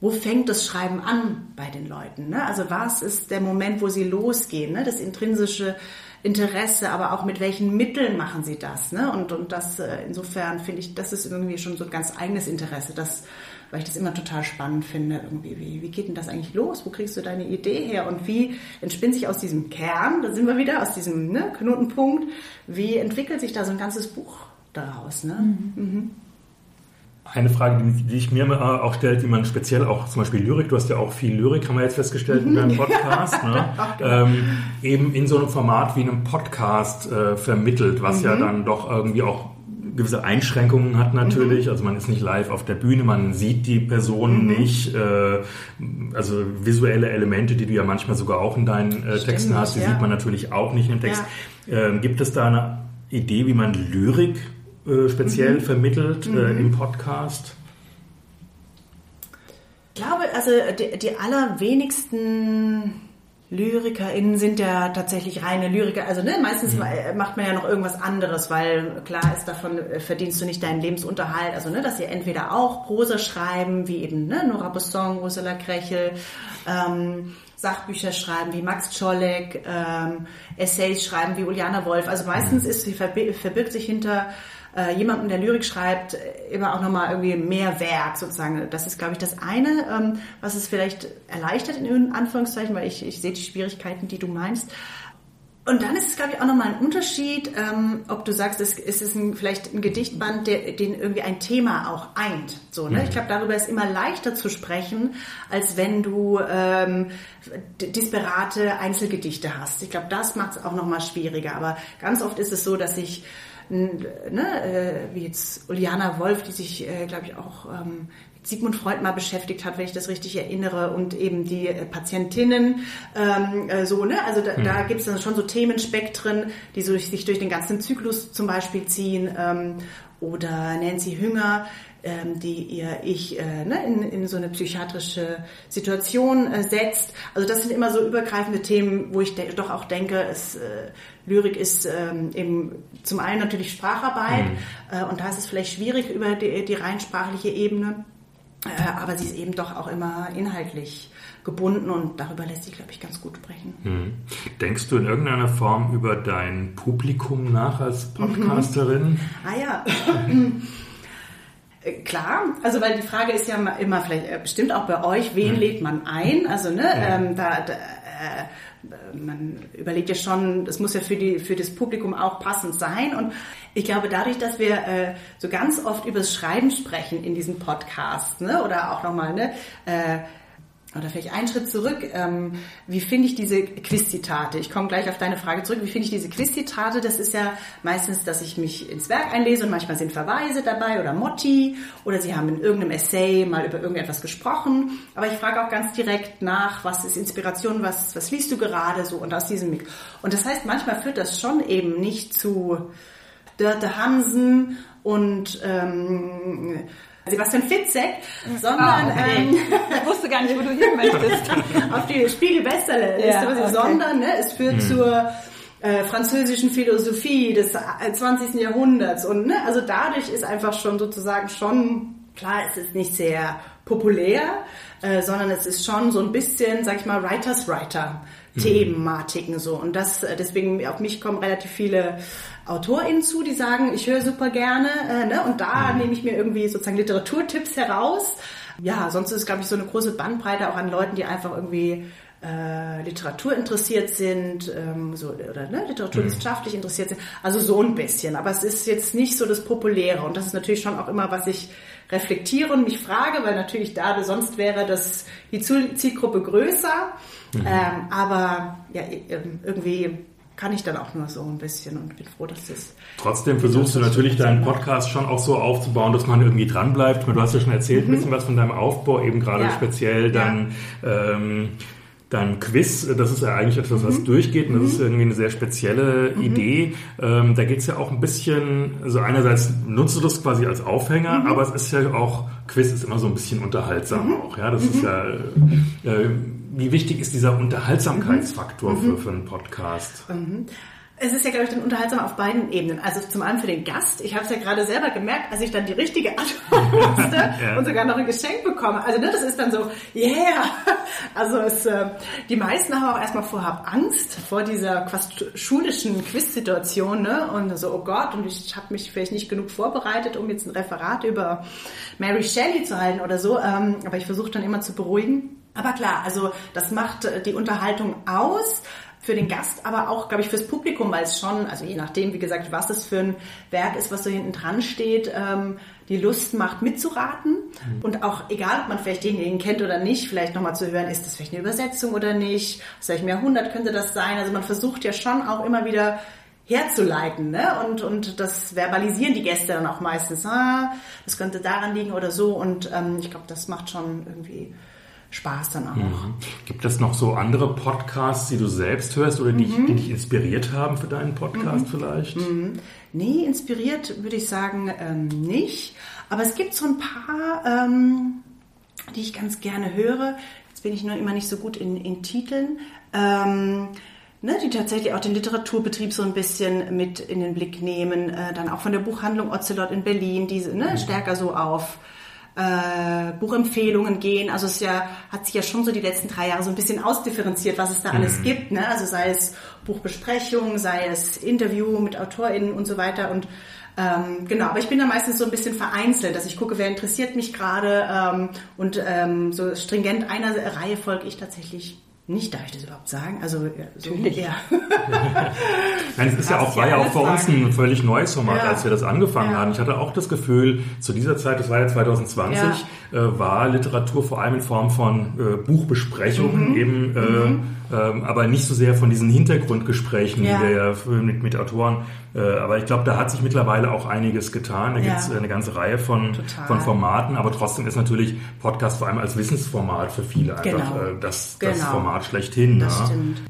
wo fängt das Schreiben an bei den Leuten? Ne? Also was ist der Moment, wo sie losgehen? Ne? Das intrinsische Interesse, aber auch mit welchen Mitteln machen sie das. Ne? Und, und das äh, insofern finde ich, das ist irgendwie schon so ein ganz eigenes Interesse, das weil ich das immer total spannend finde. Irgendwie, wie, wie geht denn das eigentlich los? Wo kriegst du deine Idee her? Und wie entspinnt sich aus diesem Kern, da sind wir wieder, aus diesem ne, Knotenpunkt, wie entwickelt sich da so ein ganzes Buch daraus? Ne? Mhm. Eine Frage, die, ich mir auch stellt, die man speziell auch zum Beispiel Lyrik, du hast ja auch viel Lyrik, haben wir jetzt festgestellt in deinem Podcast, ne? ähm, eben in so einem Format wie einem Podcast äh, vermittelt, was ja dann doch irgendwie auch gewisse Einschränkungen hat natürlich. Also man ist nicht live auf der Bühne, man sieht die Person nicht. Äh, also visuelle Elemente, die du ja manchmal sogar auch in deinen äh, Texten hast, die ja. sieht man natürlich auch nicht im Text. Ähm, gibt es da eine Idee, wie man Lyrik äh, speziell vermittelt äh, im Podcast? Ich glaube, also die, die allerwenigsten LyrikerInnen sind ja tatsächlich reine Lyriker. Also ne, meistens ma- macht man ja noch irgendwas anderes, weil klar ist, davon äh, verdienst du nicht deinen Lebensunterhalt. Also ne, dass sie entweder auch Prosa schreiben, wie eben ne, Nora Besson, Ursula Krechel, ähm, Sachbücher schreiben wie Max Czolek, ähm, Essays schreiben wie Uliana Wolf. Also meistens ist sie verbi- verbirgt sich hinter äh, jemandem, der Lyrik schreibt, äh, immer auch nochmal irgendwie mehr Werk sozusagen. Das ist, glaube ich, das eine, ähm, was es vielleicht erleichtert in Anführungszeichen, weil ich, ich sehe die Schwierigkeiten, die du meinst. Und dann ist es, glaube ich, auch nochmal ein Unterschied, ähm, ob du sagst, es, es ist ein, vielleicht ein Gedichtband, der, den irgendwie ein Thema auch eint. So, ne? Ich glaube, darüber ist immer leichter zu sprechen, als wenn du ähm, disparate Einzelgedichte hast. Ich glaube, das macht es auch nochmal schwieriger. Aber ganz oft ist es so, dass ich ne, äh, wie jetzt Uliana Wolf, die sich, äh, glaube ich, auch ähm, mit Sigmund Freud mal beschäftigt hat, wenn ich das richtig erinnere, und eben die äh, Patientinnen, ähm, äh, so, ne? Also da, da gibt es dann schon so Themenspektren, die so, sich durch den ganzen Zyklus zum Beispiel ziehen. Ähm, oder Nancy Hünger, ähm, die ihr Ich äh, ne, in, in so eine psychiatrische Situation äh, setzt. Also das sind immer so übergreifende Themen, wo ich doch auch denke, es, äh, Lyrik ist ähm, eben zum einen natürlich Spracharbeit äh, und da ist es vielleicht schwierig über die, die rein sprachliche Ebene, äh, aber sie ist eben doch auch immer inhaltlich gebunden und darüber lässt sich, glaube ich, ganz gut sprechen. Hm. Denkst du in irgendeiner Form über dein Publikum nach als Podcasterin? Ah ja. Äh, Klar, also weil die Frage ist ja immer vielleicht äh, bestimmt auch bei euch, wen lädt man ein? Also ne, ähm, da, da äh, man überlegt ja schon, das muss ja für die für das Publikum auch passend sein. Und ich glaube dadurch, dass wir äh, so ganz oft übers Schreiben sprechen in diesem Podcast, ne, oder auch nochmal ne, äh, oder vielleicht einen Schritt zurück. Ähm, wie finde ich diese Quiz-Zitate? Ich komme gleich auf deine Frage zurück. Wie finde ich diese Quiz-Zitate? Das ist ja meistens, dass ich mich ins Werk einlese und manchmal sind Verweise dabei oder Motti oder sie haben in irgendeinem Essay mal über irgendetwas gesprochen. Aber ich frage auch ganz direkt nach, was ist Inspiration, was, was liest du gerade so und aus diesem Mix. Und das heißt, manchmal führt das schon eben nicht zu Dörte Hansen und ähm, Sebastian Fitzek, sondern Ah, okay. ähm, Ich wusste gar nicht, wo du hin möchtest. auf die Spiegel-Bestsellerliste, Ja, was okay. sondern ne, es führt zur äh, französischen Philosophie des äh, 20. Jahrhunderts und ne, also dadurch ist einfach schon sozusagen schon klar, es ist nicht sehr populär, äh, sondern es ist schon so ein bisschen, sag ich mal, Writers Writer. Thematiken so und das äh, deswegen auf mich kommen relativ viele AutorInnen zu, die sagen, ich höre super gerne äh, ne? und da nehme ich mir irgendwie sozusagen Literaturtipps heraus. Ja, sonst ist glaube ich, so eine große Bandbreite auch an Leuten, die einfach irgendwie äh, Literatur interessiert sind, ähm, so, oder ne, literaturwissenschaftlich interessiert sind. Also so ein bisschen. Aber es ist jetzt nicht so das Populäre. Und das ist natürlich schon auch immer, was ich reflektiere und mich frage, weil natürlich da sonst wäre das die Ziel- Zielgruppe größer. Ähm, aber ja, ähm, irgendwie kann ich dann auch nur so ein bisschen und bin froh, dass das Trotzdem versuchst du natürlich deinen Podcast schon auch so aufzubauen, dass man irgendwie dran bleibt. Du hast ja schon erzählt ein bisschen was von deinem Aufbau, eben gerade Ja. speziell dann ähm, dein Quiz. Das ist ja eigentlich etwas, was durchgeht und das ist irgendwie eine sehr spezielle Idee. Ähm, da geht's ja auch ein bisschen, also einerseits nutzt du das quasi als Aufhänger, aber es ist ja auch, Quiz ist immer so ein bisschen unterhaltsam auch. Ja, das ist ja, äh, wie wichtig ist dieser Unterhaltsamkeitsfaktor für, für einen Podcast? Es ist ja, glaube ich, dann unterhaltsam auf beiden Ebenen. Also zum einen für den Gast. Ich habe es ja gerade selber gemerkt, als ich dann die richtige Antwort musste Ja. und sogar noch ein Geschenk bekomme. Also ne, das ist dann so, yeah. Also es, äh, die meisten haben auch erstmal vorher Angst vor dieser fast schulischen Quiz-Situation. Ne? Und so, oh Gott, und ich habe mich vielleicht nicht genug vorbereitet, um jetzt ein Referat über Mary Shelley zu halten oder so. Ähm, aber ich versuche dann immer zu beruhigen. Aber klar, also das macht äh, die Unterhaltung aus für den Gast, aber auch, glaube ich, fürs Publikum, weil es schon, also je nachdem, wie gesagt, was es für ein Werk ist, was so hinten dran steht, ähm, die Lust macht, mitzuraten. Und auch egal, ob man vielleicht denjenigen kennt oder nicht, vielleicht nochmal zu hören, ist das vielleicht eine Übersetzung oder nicht, aus welchem Jahrhundert könnte das sein. Also man versucht ja schon auch immer wieder herzuleiten, ne? Und, und das verbalisieren die Gäste dann auch meistens, ah, das könnte daran liegen oder so. Und ähm, ich glaube, das macht schon irgendwie Spaß dann auch. Gibt es noch so andere Podcasts, die du selbst hörst oder die, Mhm. die dich inspiriert haben für deinen Podcast vielleicht? Nee, inspiriert würde ich sagen ähm, nicht. Aber es gibt so ein paar, ähm, die ich ganz gerne höre. Jetzt bin ich nur immer nicht so gut in, in Titeln. Ähm, ne, die tatsächlich auch den Literaturbetrieb so ein bisschen mit in den Blick nehmen. Äh, dann auch von der Buchhandlung Ocelot in Berlin, diese ne, stärker so auf äh, Buchempfehlungen gehen. Also es ja, hat sich ja schon so die letzten drei Jahre so ein bisschen ausdifferenziert, was es da alles gibt. Ne? Also sei es Buchbesprechung, sei es Interview mit AutorInnen und so weiter. Und ähm, genau, aber ich bin da meistens so ein bisschen vereinzelt, dass ich gucke, wer interessiert mich gerade ähm, und ähm, so stringent einer Reihe folge ich tatsächlich nicht, darf ich das überhaupt sagen? Also ja, so, ja. Nein, es ist ja auch, war ja auch bei uns ein völlig neues Format, Ja. als wir das angefangen Ja. haben. Ich hatte auch das Gefühl, zu dieser Zeit, das war ja 2020, äh, war Literatur vor allem in Form von äh, Mhm. Buchbesprechungen eben, äh, ähm, aber nicht so sehr von diesen Hintergrundgesprächen, Ja. früher mit, mit Autoren. Äh, aber ich glaube, da hat sich mittlerweile auch einiges getan. Da Ja. gibt es eine ganze Reihe von, Total. von Formaten, aber trotzdem ist natürlich Podcast vor allem als Wissensformat für viele einfach Genau. äh, das, das Genau. Format schlechthin. Das ja. stimmt.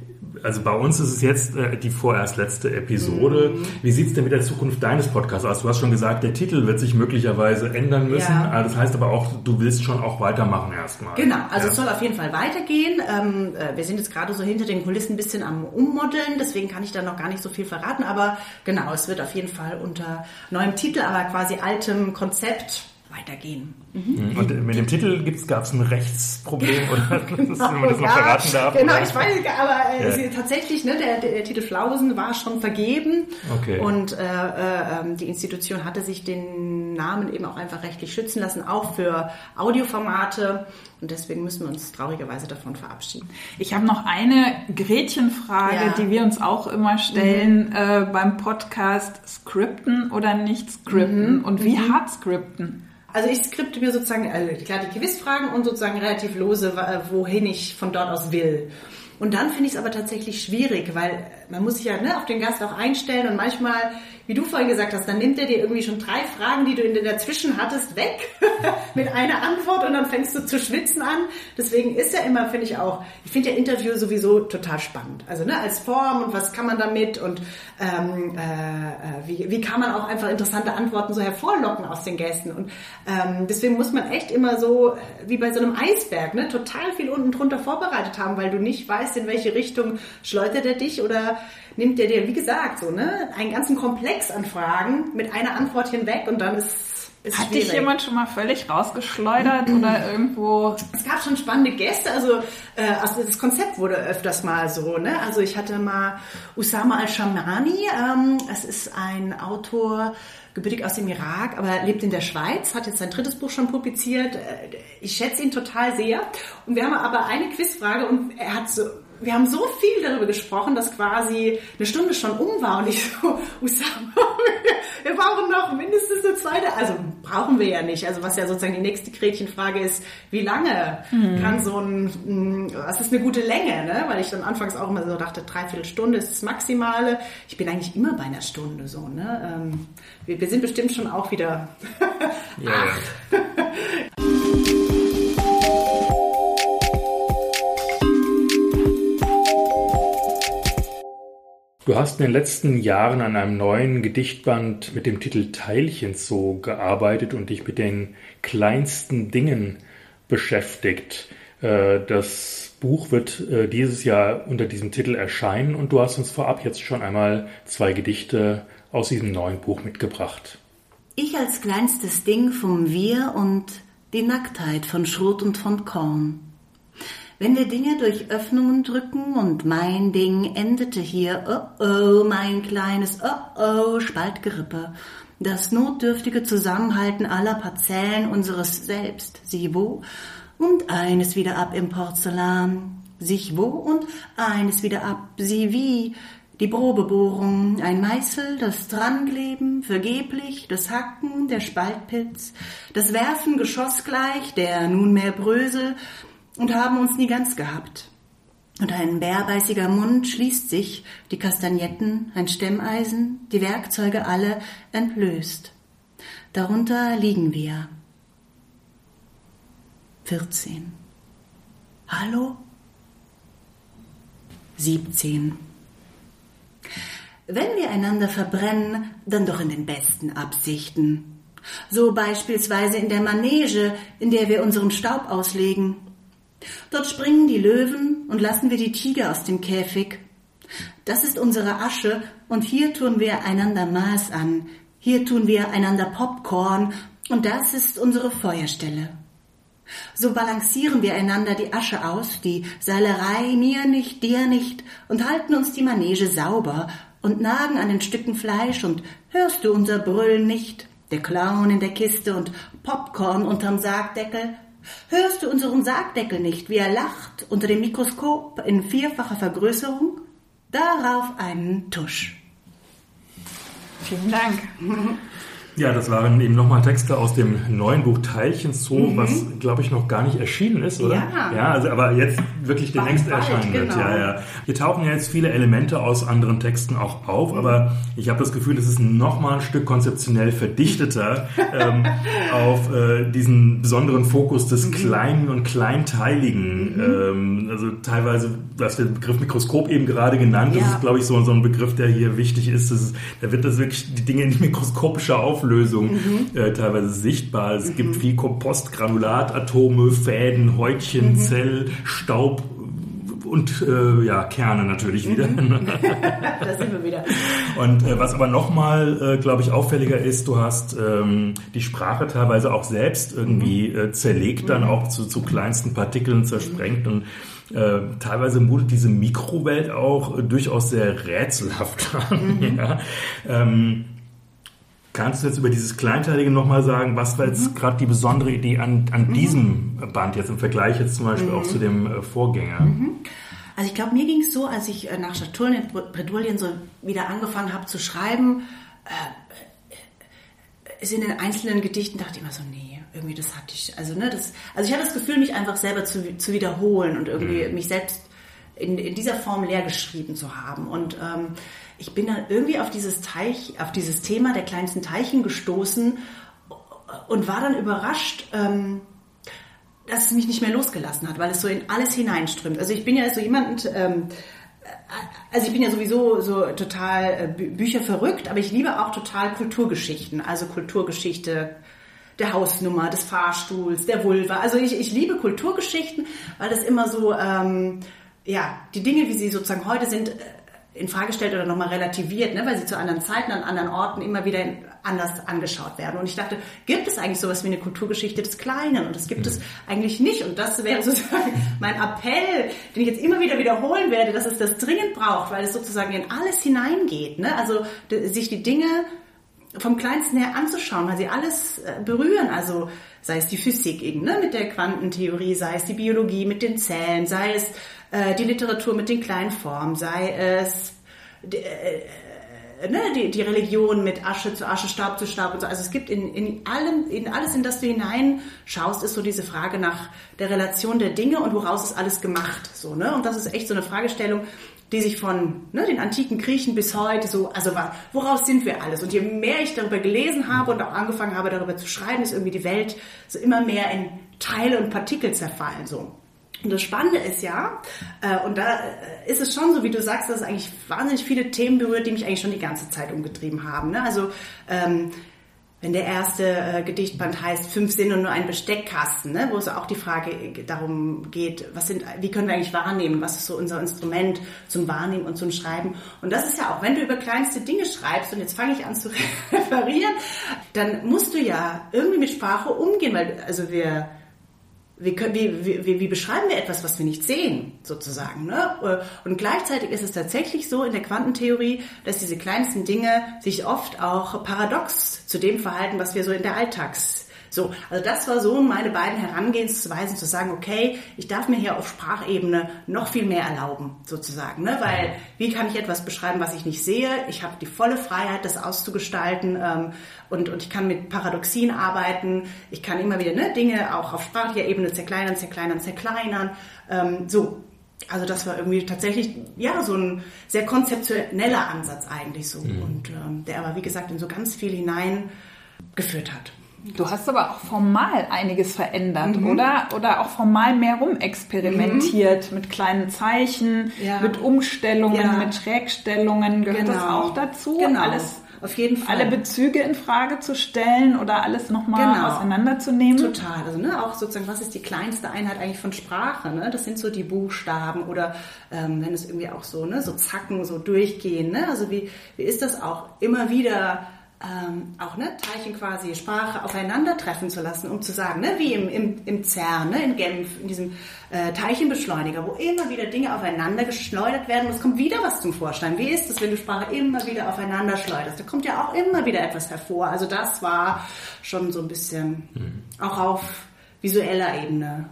Also bei uns ist es jetzt äh, die vorerst letzte Episode. Mhm. Wie sieht's denn mit der Zukunft deines Podcasts aus? Du hast schon gesagt, der Titel wird sich möglicherweise ändern müssen. Ja. Das heißt aber auch, du willst schon auch weitermachen erstmal. Genau, also Ja. es soll auf jeden Fall weitergehen. Ähm, äh, wir sind jetzt gerade so hinter den Kulissen ein bisschen am Ummodeln, deswegen kann ich da noch gar nicht so viel verraten, aber genau, es wird auf jeden Fall unter neuem Titel, aber quasi altem Konzept weitergehen. Mhm. Und mit dem Titel gab es ein Rechtsproblem oder das ist, wenn man das noch Genau, Ja, verraten darf? Genau, oder? ich weiß, aber äh, Ja. tatsächlich, ne, der, der Titel Flausen war schon vergeben Okay. und äh, äh, ähm, die Institution hatte sich den Namen eben auch einfach rechtlich schützen lassen, auch für Audioformate und deswegen müssen wir uns traurigerweise davon verabschieden. Ich habe noch eine Gretchenfrage, Ja. die wir uns auch immer stellen äh, beim Podcast: Skripten oder nicht Skripten? Und wie hart Skripten? Also ich skripte mir sozusagen, also klar die Quizfragen und sozusagen relativ lose, wohin ich von dort aus will. Und dann finde ich es aber tatsächlich schwierig, weil man muss sich ja ne, auf den Gast auch einstellen und manchmal, wie du vorhin gesagt hast, dann nimmt er dir irgendwie schon drei Fragen, die du in dazwischen hattest, weg mit einer Antwort und dann fängst du zu schwitzen an. Deswegen ist ja immer, finde ich auch, ich finde ja Interview sowieso total spannend. Also ne, als Form und was kann man damit und ähm, äh, äh, wie, wie kann man auch einfach interessante Antworten so hervorlocken aus den Gästen. Und ähm, deswegen muss man echt immer so, äh, wie bei so einem Eisberg, ne, total viel unten drunter vorbereitet haben, weil du nicht weißt, in welche Richtung schleudert er dich oder nimmt er dir, wie gesagt, so, ne, einen ganzen Komplex an Fragen mit einer Antwort hinweg und dann ist ist Hat schwierig. dich jemand schon mal völlig rausgeschleudert oder irgendwo? Es gab schon spannende Gäste, also, äh, also das Konzept wurde öfters mal so, ne? Also ich hatte mal Usama al-Shamani, ähm, es ist ein Autor, gebürtig aus dem Irak, aber lebt in der Schweiz, hat jetzt sein drittes Buch schon publiziert. Äh, Ich schätze ihn total sehr. Und wir haben aber eine Quizfrage und er hat so, wir haben so viel darüber gesprochen, dass quasi eine Stunde schon um war und ich so, Usama, wir brauchen noch mindestens eine zweite, also brauchen wir ja nicht. Also was ja sozusagen die nächste Gretchenfrage ist, wie lange kann so ein, was ist eine gute Länge, ne? Weil ich dann anfangs auch immer so dachte, dreiviertel Stunde ist das Maximale. Ich bin eigentlich immer bei einer Stunde so, ne? Ähm, wir, wir sind bestimmt schon auch wieder Ja, Du hast in den letzten Jahren an einem neuen Gedichtband mit dem Titel Teilchenzoo gearbeitet und dich mit den kleinsten Dingen beschäftigt. Äh, Das Buch wird äh, dieses Jahr unter diesem Titel erscheinen und du hast uns vorab jetzt schon einmal zwei Gedichte aus diesem neuen Buch mitgebracht. Ich als kleinstes Ding vom Wir und die Nacktheit von Schrot und von Korn. Wenn wir Dinge durch Öffnungen drücken und mein Ding endete hier, oh oh, mein kleines oh oh, Spaltgerippe, das notdürftige Zusammenhalten aller Parzellen unseres Selbst, sie wo, und eines wieder ab im Porzellan, sich wo und eines wieder ab, sie wie, die Probebohrung, ein Meißel, das Drankleben, vergeblich, das Hacken, der Spaltpilz, das Werfen geschossgleich, der nunmehr Brösel, und haben uns nie ganz gehabt. Und ein bärbeißiger Mund schließt sich, die Kastagnetten, ein Stemmeisen, die Werkzeuge alle entblößt. Darunter liegen wir. 14. Hallo? 17. Wenn wir einander verbrennen, dann doch in den besten Absichten. So beispielsweise in der Manege, in der wir unseren Staub auslegen. Dort springen die Löwen und lassen wir die Tiger aus dem Käfig. Das ist unsere Asche und hier tun wir einander Maß an, hier tun wir einander Popcorn und das ist unsere Feuerstelle. So balancieren wir einander die Asche aus, die Seilerei mir nicht, dir nicht und halten uns die Manege sauber und nagen an den Stücken Fleisch und hörst du unser Brüllen nicht, der Clown in der Kiste und Popcorn unterm Sargdeckel, hörst du unseren Sargdeckel nicht, wie er lacht unter dem Mikroskop in vierfacher Vergrößerung? Darauf einen Tusch. Vielen Dank. Ja, das waren eben nochmal Texte aus dem neuen Buch Teilchen Zoo, mhm. was glaube ich noch gar nicht erschienen ist, oder? Ja. Ja, also aber jetzt wirklich demnächst erscheinen wird. genau. Ja, ja. Hier tauchen ja jetzt viele Elemente aus anderen Texten auch auf, aber ich habe das Gefühl, es ist nochmal ein Stück konzeptionell verdichteter ähm, auf äh, diesen besonderen Fokus des Mhm. Kleinen und Kleinteiligen. Ähm, also teilweise, du hast den Begriff Mikroskop eben gerade genannt, das Ja. ist glaube ich so, so ein Begriff, der hier wichtig ist. Das ist da wird das wirklich die Dinge in mikroskopischer Auflösung äh, teilweise sichtbar. Es gibt viel Kompostgranulat, Atome, Fäden, Häutchen, Zell, Staub und äh, ja, Kerne natürlich wieder. Da sind wir wieder. Und äh, was aber nochmal, äh, glaube ich, auffälliger ist, du hast ähm, die Sprache teilweise auch selbst irgendwie äh, zerlegt, dann auch zu, zu kleinsten Partikeln zersprengt und äh, teilweise mutet diese Mikrowelt auch äh, durchaus sehr rätselhaft an. Ja. Ähm, Kannst du jetzt über dieses Kleinteilige nochmal sagen, was war jetzt gerade die besondere Idee an, an diesem Band jetzt im Vergleich jetzt zum Beispiel auch zu dem äh, Vorgänger? Also ich glaube, mir ging es so, als ich äh, nach Schatullen in Bredouillen so wieder angefangen habe zu schreiben, äh, ist in den einzelnen Gedichten dachte ich immer so, nee, irgendwie das hatte ich, also ne, das, also ich hatte das Gefühl, mich einfach selber zu, zu wiederholen und irgendwie mich selbst in, in dieser Form leer geschrieben zu haben. Und ähm, ich bin dann irgendwie auf dieses Teich, auf dieses Thema der kleinsten Teilchen gestoßen und war dann überrascht, ähm, dass es mich nicht mehr losgelassen hat, weil es so in alles hineinströmt. Also ich bin ja so jemand, ähm, also ich bin ja sowieso so total äh, Bü Bücher verrückt, aber ich liebe auch total Kulturgeschichten, also Kulturgeschichte der Hausnummer, des Fahrstuhls, der Vulva. Also ich, ich liebe Kulturgeschichten, weil das immer so, ähm, ja, die Dinge, wie sie sozusagen heute sind, äh, in Frage stellt oder nochmal relativiert, ne, weil sie zu anderen Zeiten, an anderen Orten immer wieder anders angeschaut werden. Und ich dachte, gibt es eigentlich sowas wie eine Kulturgeschichte des Kleinen? Und das gibt es eigentlich nicht. Und das wäre sozusagen mein Appell, den ich jetzt immer wieder wiederholen werde, dass es das dringend braucht, weil es sozusagen in alles hineingeht. Ne? Also sich die Dinge vom Kleinsten her anzuschauen, weil sie alles äh, berühren. Also sei es die Physik eben, ne, mit der Quantentheorie, sei es die Biologie mit den Zellen, sei es äh, die Literatur mit den kleinen Formen, sei es d- äh, ne, die, die Religion mit Asche zu Asche, Staub zu Staub und so. Also es gibt in, in allem, in alles, in das du hineinschaust, ist so diese Frage nach der Relation der Dinge und woraus ist alles gemacht. So, ne? Und das ist echt so eine Fragestellung, die sich von ne, den antiken Griechen bis heute so, also woraus sind wir alles? Und je mehr ich darüber gelesen habe und auch angefangen habe, darüber zu schreiben, ist irgendwie die Welt so immer mehr in Teile und Partikel zerfallen. So. Und das Spannende ist ja, äh, und da äh, ist es schon so, wie du sagst, dass es eigentlich wahnsinnig viele Themen berührt, die mich eigentlich schon die ganze Zeit umgetrieben haben. Ne? Also ähm, wenn der erste äh, Gedichtband heißt Fünf Sinne und nur ein Besteckkasten, ne, wo es auch die Frage darum geht, was sind, wie können wir eigentlich wahrnehmen, was ist so unser Instrument zum Wahrnehmen und zum Schreiben. Und das ist ja auch, wenn du über kleinste Dinge schreibst, und jetzt fange ich an zu referieren, dann musst du ja irgendwie mit Sprache umgehen, weil also wir wie, können, wie, wie, wie beschreiben wir etwas, was wir nicht sehen, sozusagen. Ne? Und gleichzeitig ist es tatsächlich so in der Quantentheorie, dass diese kleinsten Dinge sich oft auch paradox zu dem verhalten, was wir so in der Alltags so, also das war so meine beiden Herangehensweisen zu sagen, okay, ich darf mir hier auf Sprachebene noch viel mehr erlauben, sozusagen, ne? weil wie kann ich etwas beschreiben, was ich nicht sehe? Ich habe die volle Freiheit, das auszugestalten ähm, und, und ich kann mit Paradoxien arbeiten. Ich kann immer wieder ne, Dinge auch auf sprachlicher Ebene zerkleinern, zerkleinern, zerkleinern. Ähm, so, also das war irgendwie tatsächlich ja so ein sehr konzeptioneller Ansatz eigentlich so mhm. und ähm, der aber wie gesagt in so ganz viel hineingeführt hat. Du hast aber auch formal einiges verändert, mhm. oder? Oder auch formal mehr rumexperimentiert mhm. mit kleinen Zeichen, ja. mit Umstellungen, ja. mit Schrägstellungen. Gehört genau. das auch dazu? Genau. Alles, auf jeden Fall. Alle Bezüge in Frage zu stellen oder alles nochmal genau. auseinanderzunehmen? Total. Also ne, auch sozusagen, was ist die kleinste Einheit eigentlich von Sprache? Ne? Das sind so die Buchstaben oder ähm, wenn es irgendwie auch so, ne, so Zacken, so durchgehen. Ne? Also wie, wie ist das auch immer wieder ähm, auch ne, Teilchen quasi Sprache aufeinandertreffen zu lassen, um zu sagen, ne, wie im, im, im CERN, ne, in Genf, in diesem äh, Teilchenbeschleuniger, wo immer wieder Dinge aufeinander geschleudert werden und es kommt wieder was zum Vorschein. Wie ist es, wenn du Sprache immer wieder aufeinander schleuderst? Da kommt ja auch immer wieder etwas hervor. Also das war schon so ein bisschen mhm. auch auf visueller Ebene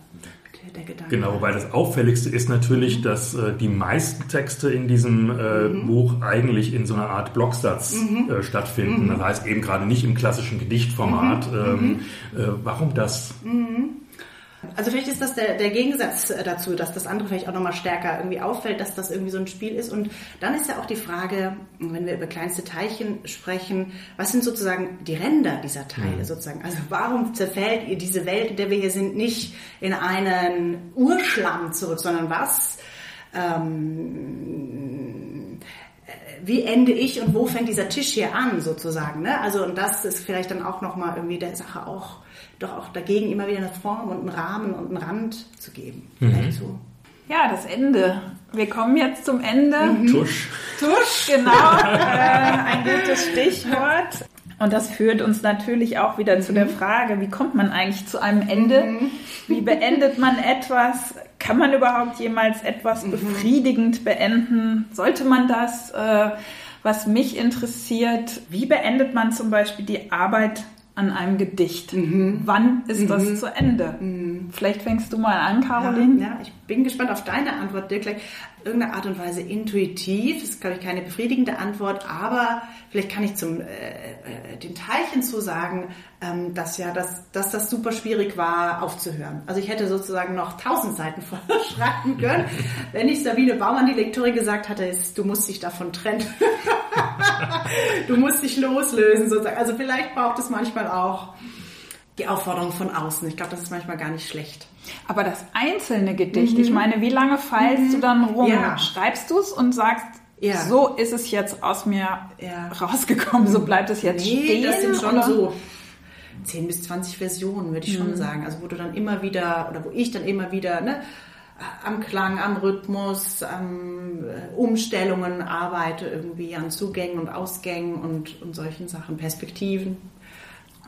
der Gedanke. Genau, wobei das Auffälligste ist natürlich, mhm. dass äh, die meisten Texte in diesem äh, mhm. Buch eigentlich in so einer Art Blocksatz mhm. äh, stattfinden. Mhm. Das heißt eben gerade nicht im klassischen Gedichtformat. Mhm. Ähm, mhm. äh, warum das? Also vielleicht ist das der, der Gegensatz äh, dazu, dass das andere vielleicht auch nochmal stärker irgendwie auffällt, dass das irgendwie so ein Spiel ist. Und dann ist ja auch die Frage, wenn wir über kleinste Teilchen sprechen, was sind sozusagen die Ränder dieser Teile mhm. sozusagen? Also warum zerfällt ihr diese Welt, in der wir hier sind, nicht in einen Urschlamm zurück, sondern was? Ähm, wie ende ich und wo fängt dieser Tisch hier an sozusagen? Ne? Also und das ist vielleicht dann auch nochmal irgendwie der Sache auch doch auch dagegen immer wieder eine Form und einen Rahmen und einen Rand zu geben. Mhm. So. Ja, das Ende. Wir kommen jetzt zum Ende. Mhm. Tusch. Tusch, genau. äh, ein gutes Stichwort. Und das führt uns natürlich auch wieder zu der mhm. Frage, wie kommt man eigentlich zu einem Ende? Mhm. Wie beendet man etwas? Kann man überhaupt jemals etwas mhm. befriedigend beenden? Sollte man das? Äh, was mich interessiert, wie beendet man zum Beispiel die Arbeit an einem Gedicht. Mhm. Wann ist mhm. das zu Ende? Mhm. Vielleicht fängst du mal an, Caroline. Ja, ja, ich bin gespannt auf deine Antwort, Dirk. Irgendeine Art und Weise intuitiv, das ist, glaube ich, keine befriedigende Antwort, aber vielleicht kann ich zum äh, äh, den Teilchen zu sagen, ähm, dass ja, dass, dass das super schwierig war, aufzuhören. Also ich hätte sozusagen noch tausend Seiten voll schreiben können, wenn nicht Sabine Baumann, die Lektorin, gesagt hatte, du musst dich davon trennen. du musst dich loslösen sozusagen. Also vielleicht braucht es manchmal auch die Aufforderung von außen. Ich glaube, das ist manchmal gar nicht schlecht. Aber das einzelne Gedicht, mhm. ich meine, wie lange feilst mhm. du dann rum? Ja. Schreibst du es und sagst, ja. so ist es jetzt aus mir ja. rausgekommen, so bleibt es jetzt nee, stehen? das sind schon oder? so 10 bis 20 Versionen, würde ich mhm. schon sagen. Also wo du dann immer wieder, oder wo ich dann immer wieder, ne, am Klang, am Rhythmus, am äh, Umstellungen arbeite, irgendwie an Zugängen und Ausgängen und, und solchen Sachen, Perspektiven.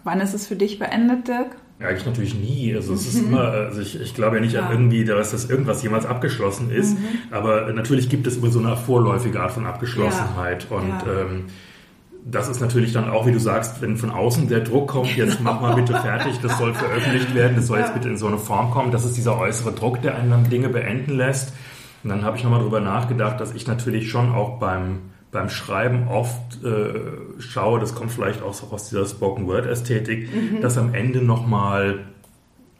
Wann ist es für dich beendet, Dirk? Ja, eigentlich natürlich nie. Also es ist mhm. immer, also ich, ich glaube ja nicht ja. irgendwie, dass das irgendwas jemals abgeschlossen ist. Mhm. Aber natürlich gibt es immer so eine vorläufige Art von Abgeschlossenheit. Ja. Und ja. Ähm, das ist natürlich dann auch, wie du sagst, wenn von außen der Druck kommt, jetzt mach mal bitte fertig, das soll veröffentlicht werden, das soll jetzt bitte in so eine Form kommen. Das ist dieser äußere Druck, der einen dann Dinge beenden lässt. Und dann habe ich nochmal drüber nachgedacht, dass ich natürlich schon auch beim, beim Schreiben oft äh, schaue, das kommt vielleicht auch aus dieser Spoken Word Ästhetik, mhm. dass am Ende nochmal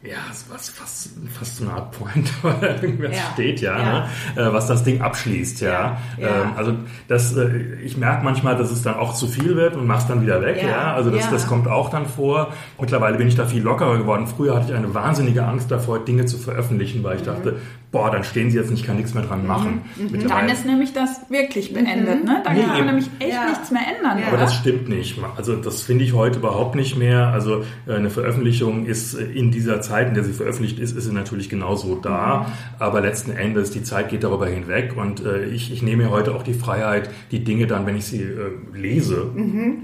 ja, was fast, fast so eine Art Point oder irgendwas Ja. steht, ja, Ja. Ne? Äh, was das Ding abschließt, ja. Ja. Ähm, also das, äh, ich merke manchmal, dass es dann auch zu viel wird und mach's dann wieder weg, ja. Also das, das kommt auch dann vor. Mittlerweile bin ich da viel lockerer geworden. Früher hatte ich eine wahnsinnige Angst davor, Dinge zu veröffentlichen, weil ich dachte, boah, dann stehen sie jetzt nicht, ich kann nichts mehr dran machen. Dann Mittlerweile- ist nämlich das wirklich beendet, ne? Dann Nee, kann man eben. nämlich echt Ja. nichts mehr ändern, Ja. Aber oder? das stimmt nicht. Also das finde ich heute überhaupt nicht mehr. Also äh, eine Veröffentlichung ist äh, in dieser Zeit, in der sie veröffentlicht ist, ist sie natürlich genauso da. Aber letzten Endes, die Zeit geht darüber hinweg und äh, ich, ich nehme mir heute auch die Freiheit, die Dinge dann, wenn ich sie äh, lese,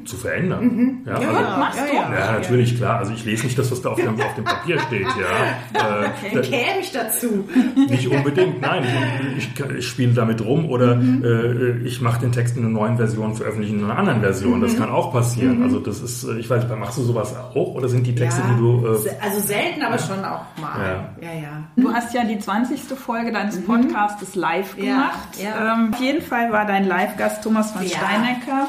zu verändern. Ja, Ja, also, machst du? ja, natürlich, klar. Also ich lese nicht das, was da auf dem, auf dem Papier steht. Ja. Äh, da- Käme ich dazu. nicht unbedingt, nein. Ich, ich, spiele damit rum oder Mhm. äh, ich mache den Text in einer neuen Version, veröffentliche in einer anderen Version. Mhm. Das kann auch passieren. Also das ist, ich weiß machst du sowas auch oder sind die Texte, die du... Äh, also selten, aber schon auch mal. Ja, ja. Du hast ja die 20. Folge deines Podcastes live Mhm. Ja, gemacht. ja. Ähm, auf jeden Fall war dein Live-Gast Thomas von Ja. Steinecker.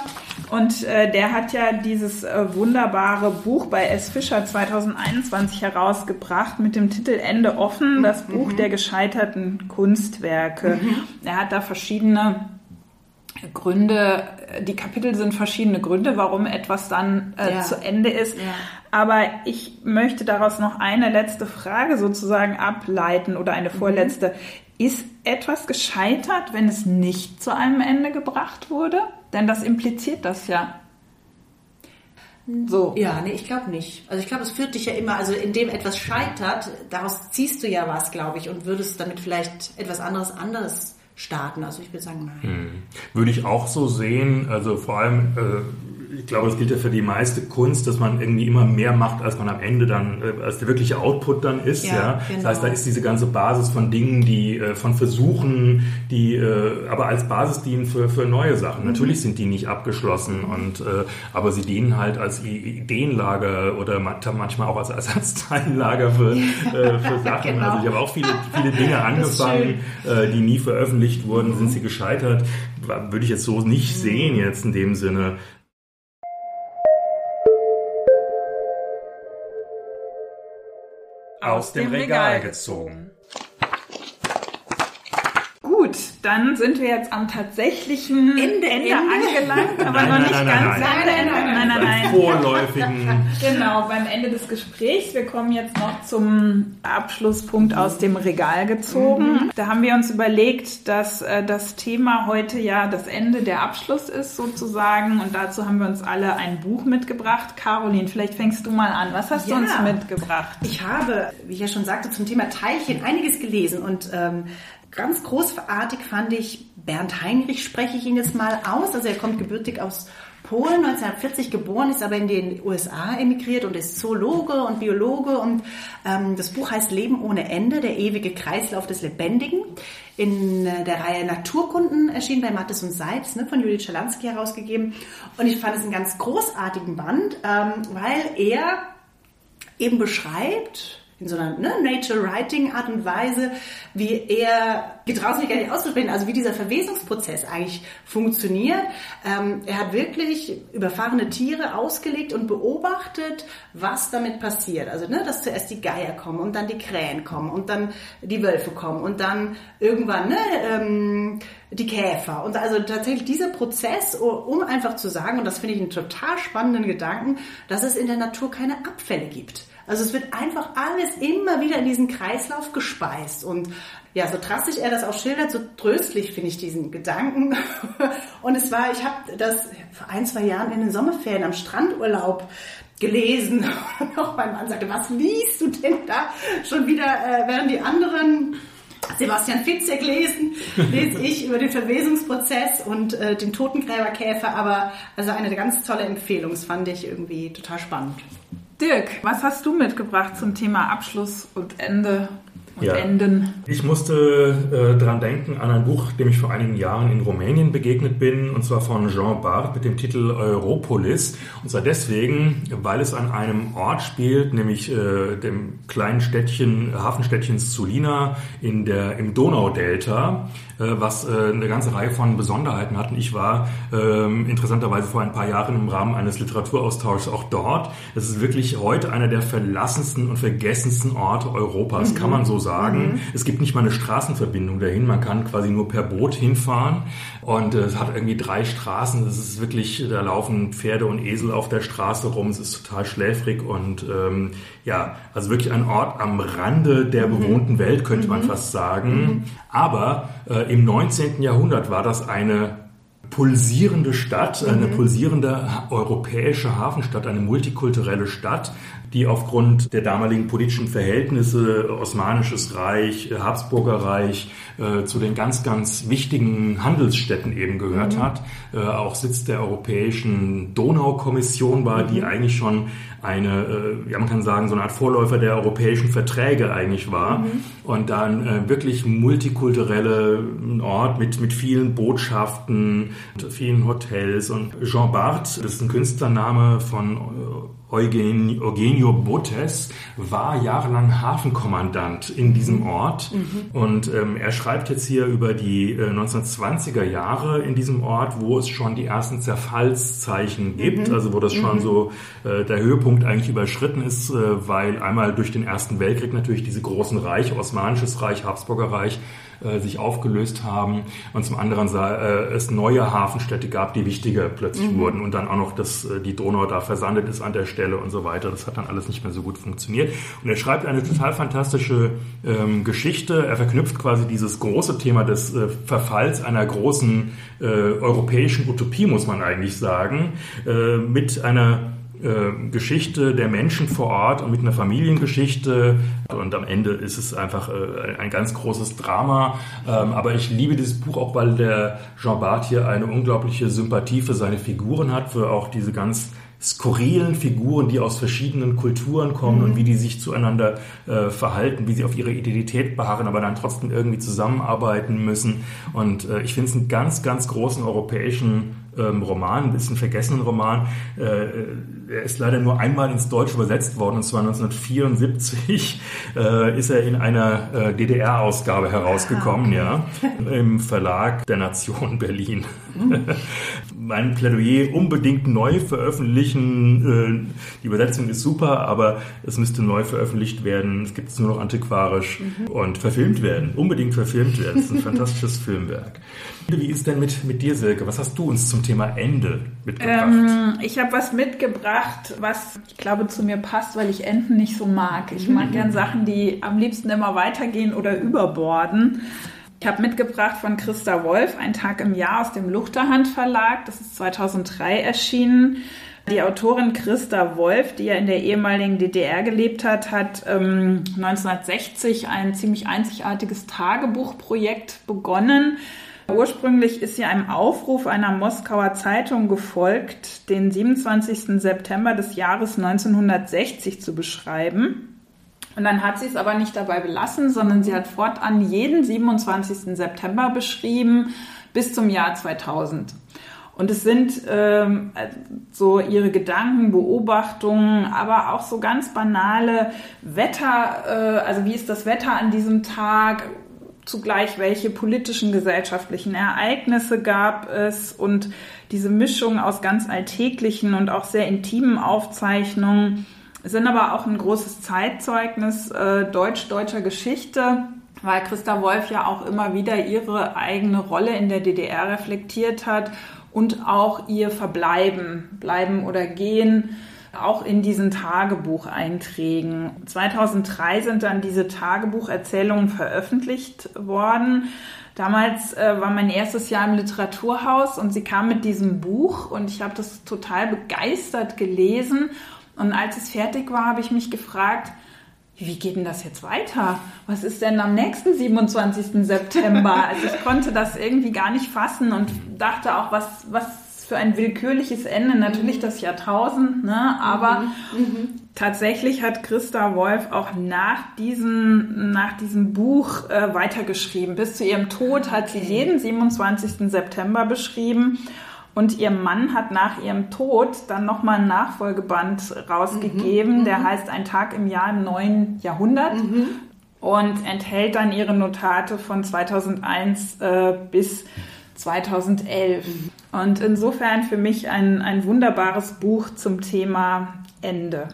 Und äh, der hat ja dieses äh, wunderbare Buch bei S. Fischer 2021 herausgebracht mit dem Titel Ende offen, das Mhm. Buch der gescheiterten Kunstwerke. Er hat da verschiedene Gründe, die Kapitel sind verschiedene Gründe, warum etwas dann äh, Ja. zu Ende ist. Ja. Aber ich möchte daraus noch eine letzte Frage sozusagen ableiten oder eine vorletzte. Ist etwas gescheitert, wenn es nicht zu einem Ende gebracht wurde? Denn das impliziert das ja. So. Ja, nee, ich glaube nicht. Also ich glaube, es führt dich ja immer, also indem etwas scheitert, daraus ziehst du ja was, glaube ich, und würdest damit vielleicht etwas anderes anderes starten. Also ich würde sagen, nein. Würde ich auch so sehen. Also vor allem, äh, ich glaube, es gilt ja für die meiste Kunst, dass man irgendwie immer mehr macht, als man am Ende dann, äh, als der wirkliche Output dann ist. Ja, Ja, Das genau. heißt, da ist diese ganze Basis von Dingen, die äh, von Versuchen, die äh, aber als Basis dienen für, für neue Sachen. Mhm. Natürlich sind die nicht abgeschlossen und aber sie dienen halt als Ideenlager oder ma- manchmal auch als Ersatzteillager für, äh, für Sachen. Genau. Also ich habe auch viele, viele Dinge angefangen, die nie veröffentlicht wurden, sind sie gescheitert. Würde ich jetzt so nicht sehen jetzt in dem Sinne. Aus dem Regal gezogen. Gut, dann sind wir jetzt am tatsächlichen Ende, Ende. angelangt, aber Nein, noch nein, nicht nein, ganz nein, am nein. Ende. Nein, nein, nein. vorläufigen. Genau, beim Ende des Gesprächs. Wir kommen jetzt noch zum Abschlusspunkt aus dem Regal gezogen. Da haben wir uns überlegt, dass äh, das Thema heute ja das Ende der Abschluss ist sozusagen. Und dazu haben wir uns alle ein Buch mitgebracht. Caroline, vielleicht fängst du mal an. Was hast Ja. du uns mitgebracht? Ich habe, wie ich ja schon sagte, zum Thema Teilchen einiges gelesen und ähm, ganz großartig fand ich Bernd Heinrich, spreche ich ihn jetzt mal aus. Also er kommt gebürtig aus Polen, 1940 geboren, ist aber in den USA emigriert und ist Zoologe und Biologe und ähm, das Buch heißt Leben ohne Ende, der ewige Kreislauf des Lebendigen. In äh, der Reihe Naturkunden erschien bei Mattes und Seitz, ne, von Judith Schalansky herausgegeben. Und ich fand es einen ganz großartigen Band, ähm, weil er eben beschreibt, in so einer ne, Nature Writing Art und Weise, wie er, geht draußen nicht gar nicht auszusprechen, also wie dieser Verwesungsprozess eigentlich funktioniert. Ähm, er hat wirklich überfahrene Tiere ausgelegt und beobachtet, was damit passiert. Also, ne, dass zuerst die Geier kommen und dann die Krähen kommen und dann die Wölfe kommen und dann irgendwann, ne, ähm, die Käfer. Und also tatsächlich dieser Prozess, um einfach zu sagen, und das finde ich einen total spannenden Gedanken, dass es in der Natur keine Abfälle gibt. Also es wird einfach alles immer wieder in diesen Kreislauf gespeist. Und ja, so drastisch er das auch schildert, so tröstlich finde ich diesen Gedanken. Und es war, ich habe das vor ein, zwei Jahren in den Sommerferien am Strandurlaub gelesen. Und auch mein Mann sagte, was liest du denn da schon wieder, äh, während die anderen Sebastian Fitzek lesen, lese ich über den Verwesungsprozess und äh, den Totengräberkäfer, aber also eine ganz tolle Empfehlung, das fand ich irgendwie total spannend. Dirk, was hast du mitgebracht zum Thema Abschluss und Ende? Und Ja. enden. Ich musste äh, dran denken an ein Buch, dem ich vor einigen Jahren in Rumänien begegnet bin, und zwar von Jean Barth mit dem Titel Europolis. Und zwar deswegen, weil es an einem Ort spielt, nämlich äh, dem kleinen Städtchen, Hafenstädtchen Sulina in der, im Donaudelta, äh, was äh, eine ganze Reihe von Besonderheiten hat. Und ich war ähm, interessanterweise vor ein paar Jahren im Rahmen eines Literaturaustauschs auch dort. Es ist wirklich heute einer der verlassensten und vergessensten Orte Europas, kann man so sagen. Es gibt nicht mal eine Straßenverbindung dahin. Man kann quasi nur per Boot hinfahren. Und äh, es hat irgendwie drei Straßen. Das ist wirklich, da laufen Pferde und Esel auf der Straße rum. Es ist total schläfrig und ähm, ja, also wirklich ein Ort am Rande der bewohnten Welt, könnte man fast sagen. Aber äh, im 19. Jahrhundert war das eine pulsierende Stadt, eine pulsierende ha- europäische Hafenstadt, eine multikulturelle Stadt, die aufgrund der damaligen politischen Verhältnisse, Osmanisches Reich, Habsburger Reich, äh, zu den ganz, ganz wichtigen Handelsstädten eben gehört hat. Äh, auch Sitz der Europäischen Donaukommission war, die eigentlich schon eine, äh, ja man kann sagen, so eine Art Vorläufer der europäischen Verträge eigentlich war. Und dann äh, wirklich multikulturelle Ort mit, mit vielen Botschaften, vielen Hotels. Und Jean Barth, das ist ein Künstlername von Eugen, Eugenio Botes, war jahrelang Hafenkommandant in diesem Ort. Und ähm, er schreibt jetzt hier über die äh, 1920er Jahre in diesem Ort, wo es schon die ersten Zerfallszeichen gibt, also wo das schon so äh, der Höhepunkt eigentlich überschritten ist, äh, weil einmal durch den Ersten Weltkrieg natürlich diese großen Reiche, Osmanisches Reich, Habsburger Reich, äh, sich aufgelöst haben und zum anderen äh, es neue Hafenstädte gab, die wichtiger plötzlich wurden und dann auch noch, dass äh, die Donau da versandet ist an der Stelle und so weiter. Das hat dann alles nicht mehr so gut funktioniert. Und er schreibt eine total fantastische ähm, Geschichte. Er verknüpft quasi dieses große Thema des äh, Verfalls einer großen äh, europäischen Utopie, muss man eigentlich sagen, äh, mit einer äh, Geschichte der Menschen vor Ort und mit einer Familiengeschichte. Und am Ende ist es einfach äh, ein ganz großes Drama. Ähm, aber ich liebe dieses Buch auch, weil der Jean Bart hier eine unglaubliche Sympathie für seine Figuren hat, für auch diese ganz skurrilen Figuren, die aus verschiedenen Kulturen kommen und wie die sich zueinander äh, verhalten, wie sie auf ihre Identität beharren, aber dann trotzdem irgendwie zusammenarbeiten müssen. Und äh, ich finde es einen ganz, ganz großen europäischen ähm, Roman, ein bisschen vergessenen Roman. Äh, er ist leider nur einmal ins Deutsche übersetzt worden, und zwar 1974 äh, ist er in einer äh, DDR-Ausgabe herausgekommen, ja, im Verlag der Nation Berlin. mein Plädoyer unbedingt neu veröffentlichen. Äh, Die Übersetzung ist super, aber es müsste neu veröffentlicht werden. Es gibt es nur noch antiquarisch und verfilmt werden. Unbedingt verfilmt werden. Es ist ein fantastisches Filmwerk. Wie ist denn mit, mit dir, Silke? Was hast du uns zum Thema Ende mitgebracht? Ähm, ich habe was mitgebracht, was ich glaube zu mir passt, weil ich Enten nicht so mag. Ich mag gern Sachen, die am liebsten immer weitergehen oder überborden. Ich habe mitgebracht von Christa Wolf, Ein Tag im Jahr aus dem Luchterhand Verlag. Das ist 2003 erschienen. Die Autorin Christa Wolf, die ja in der ehemaligen DDR gelebt hat, hat ähm, 1960 ein ziemlich einzigartiges Tagebuchprojekt begonnen. Ursprünglich ist sie einem Aufruf einer Moskauer Zeitung gefolgt, den 27. September des Jahres 1960 zu beschreiben. Und dann hat sie es aber nicht dabei belassen, sondern sie hat fortan jeden 27. September beschrieben bis zum Jahr 2000. Und es sind ähm, so ihre Gedanken, Beobachtungen, aber auch so ganz banale Wetter, äh, also wie ist das Wetter an diesem Tag, zugleich welche politischen, gesellschaftlichen Ereignisse gab es? Und diese Mischung aus ganz alltäglichen und auch sehr intimen Aufzeichnungen sind aber auch ein großes Zeitzeugnis äh, deutsch-deutscher Geschichte, weil Christa Wolf ja auch immer wieder ihre eigene Rolle in der DDR reflektiert hat und auch ihr Verbleiben, bleiben oder gehen, auch in diesen Tagebucheinträgen. 2003 sind dann diese Tagebucherzählungen veröffentlicht worden. Damals äh, war mein erstes Jahr im Literaturhaus und sie kam mit diesem Buch und ich habe das total begeistert gelesen. Und als es fertig war, habe ich mich gefragt, wie geht denn das jetzt weiter? Was ist denn am nächsten 27. September? Also ich konnte das irgendwie gar nicht fassen und dachte auch, was, was für ein willkürliches Ende. Natürlich das Jahrtausend, ne? aber Tatsächlich hat Christa Wolf auch nach diesem, nach diesem Buch äh, weitergeschrieben. Bis zu ihrem Tod hat sie jeden 27. September beschrieben. Und ihr Mann hat nach ihrem Tod dann nochmal einen Nachfolgeband rausgegeben, Mhm, der heißt Ein Tag im Jahr im neuen Jahrhundert. Und enthält dann ihre Notate von 2001 äh, bis 2011. Und insofern für mich ein, ein wunderbares Buch zum Thema Ende.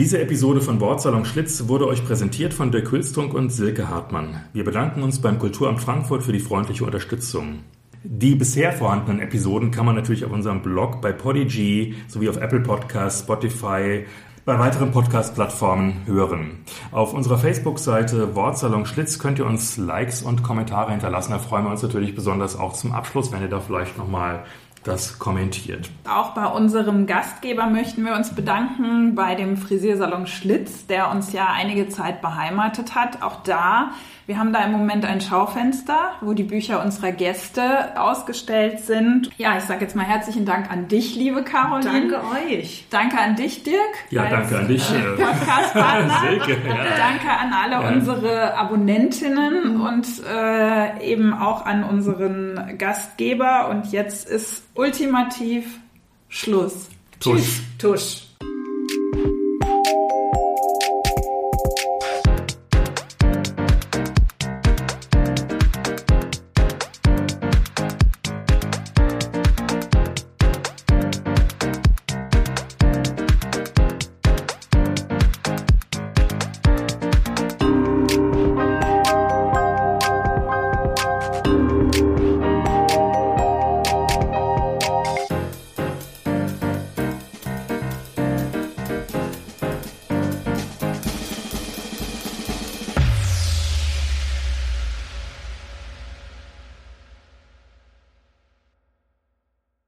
Diese Episode von Wortsalon Schlitz wurde euch präsentiert von Dirk Hülstrunk und Silke Hartmann. Wir bedanken uns beim Kulturamt Frankfurt für die freundliche Unterstützung. Die bisher vorhandenen Episoden kann man natürlich auf unserem Blog bei Podigy sowie auf Apple Podcasts, Spotify, bei weiteren Podcast-Plattformen hören. Auf unserer Facebook-Seite Wortsalon Schlitz könnt ihr uns Likes und Kommentare hinterlassen. Da freuen wir uns natürlich besonders auch zum Abschluss, wenn ihr da vielleicht nochmal das kommentiert. Auch bei unserem Gastgeber möchten wir uns bedanken, bei dem Frisiersalon Schlitz, der uns ja einige Zeit beheimatet hat. Auch da, wir haben da im Moment ein Schaufenster, wo die Bücher unserer Gäste ausgestellt sind. Ja, ich sage jetzt mal herzlichen Dank an dich, liebe Caroline. Danke euch. Danke an dich, Dirk. Ja, danke an dich. äh, Podcast-Partner. Silke, ja. Danke an alle Ja. unsere Abonnentinnen und äh, eben auch an unseren Gastgeber. Und jetzt ist ultimativ Schluss. Tusch. Tschüss. Tusch.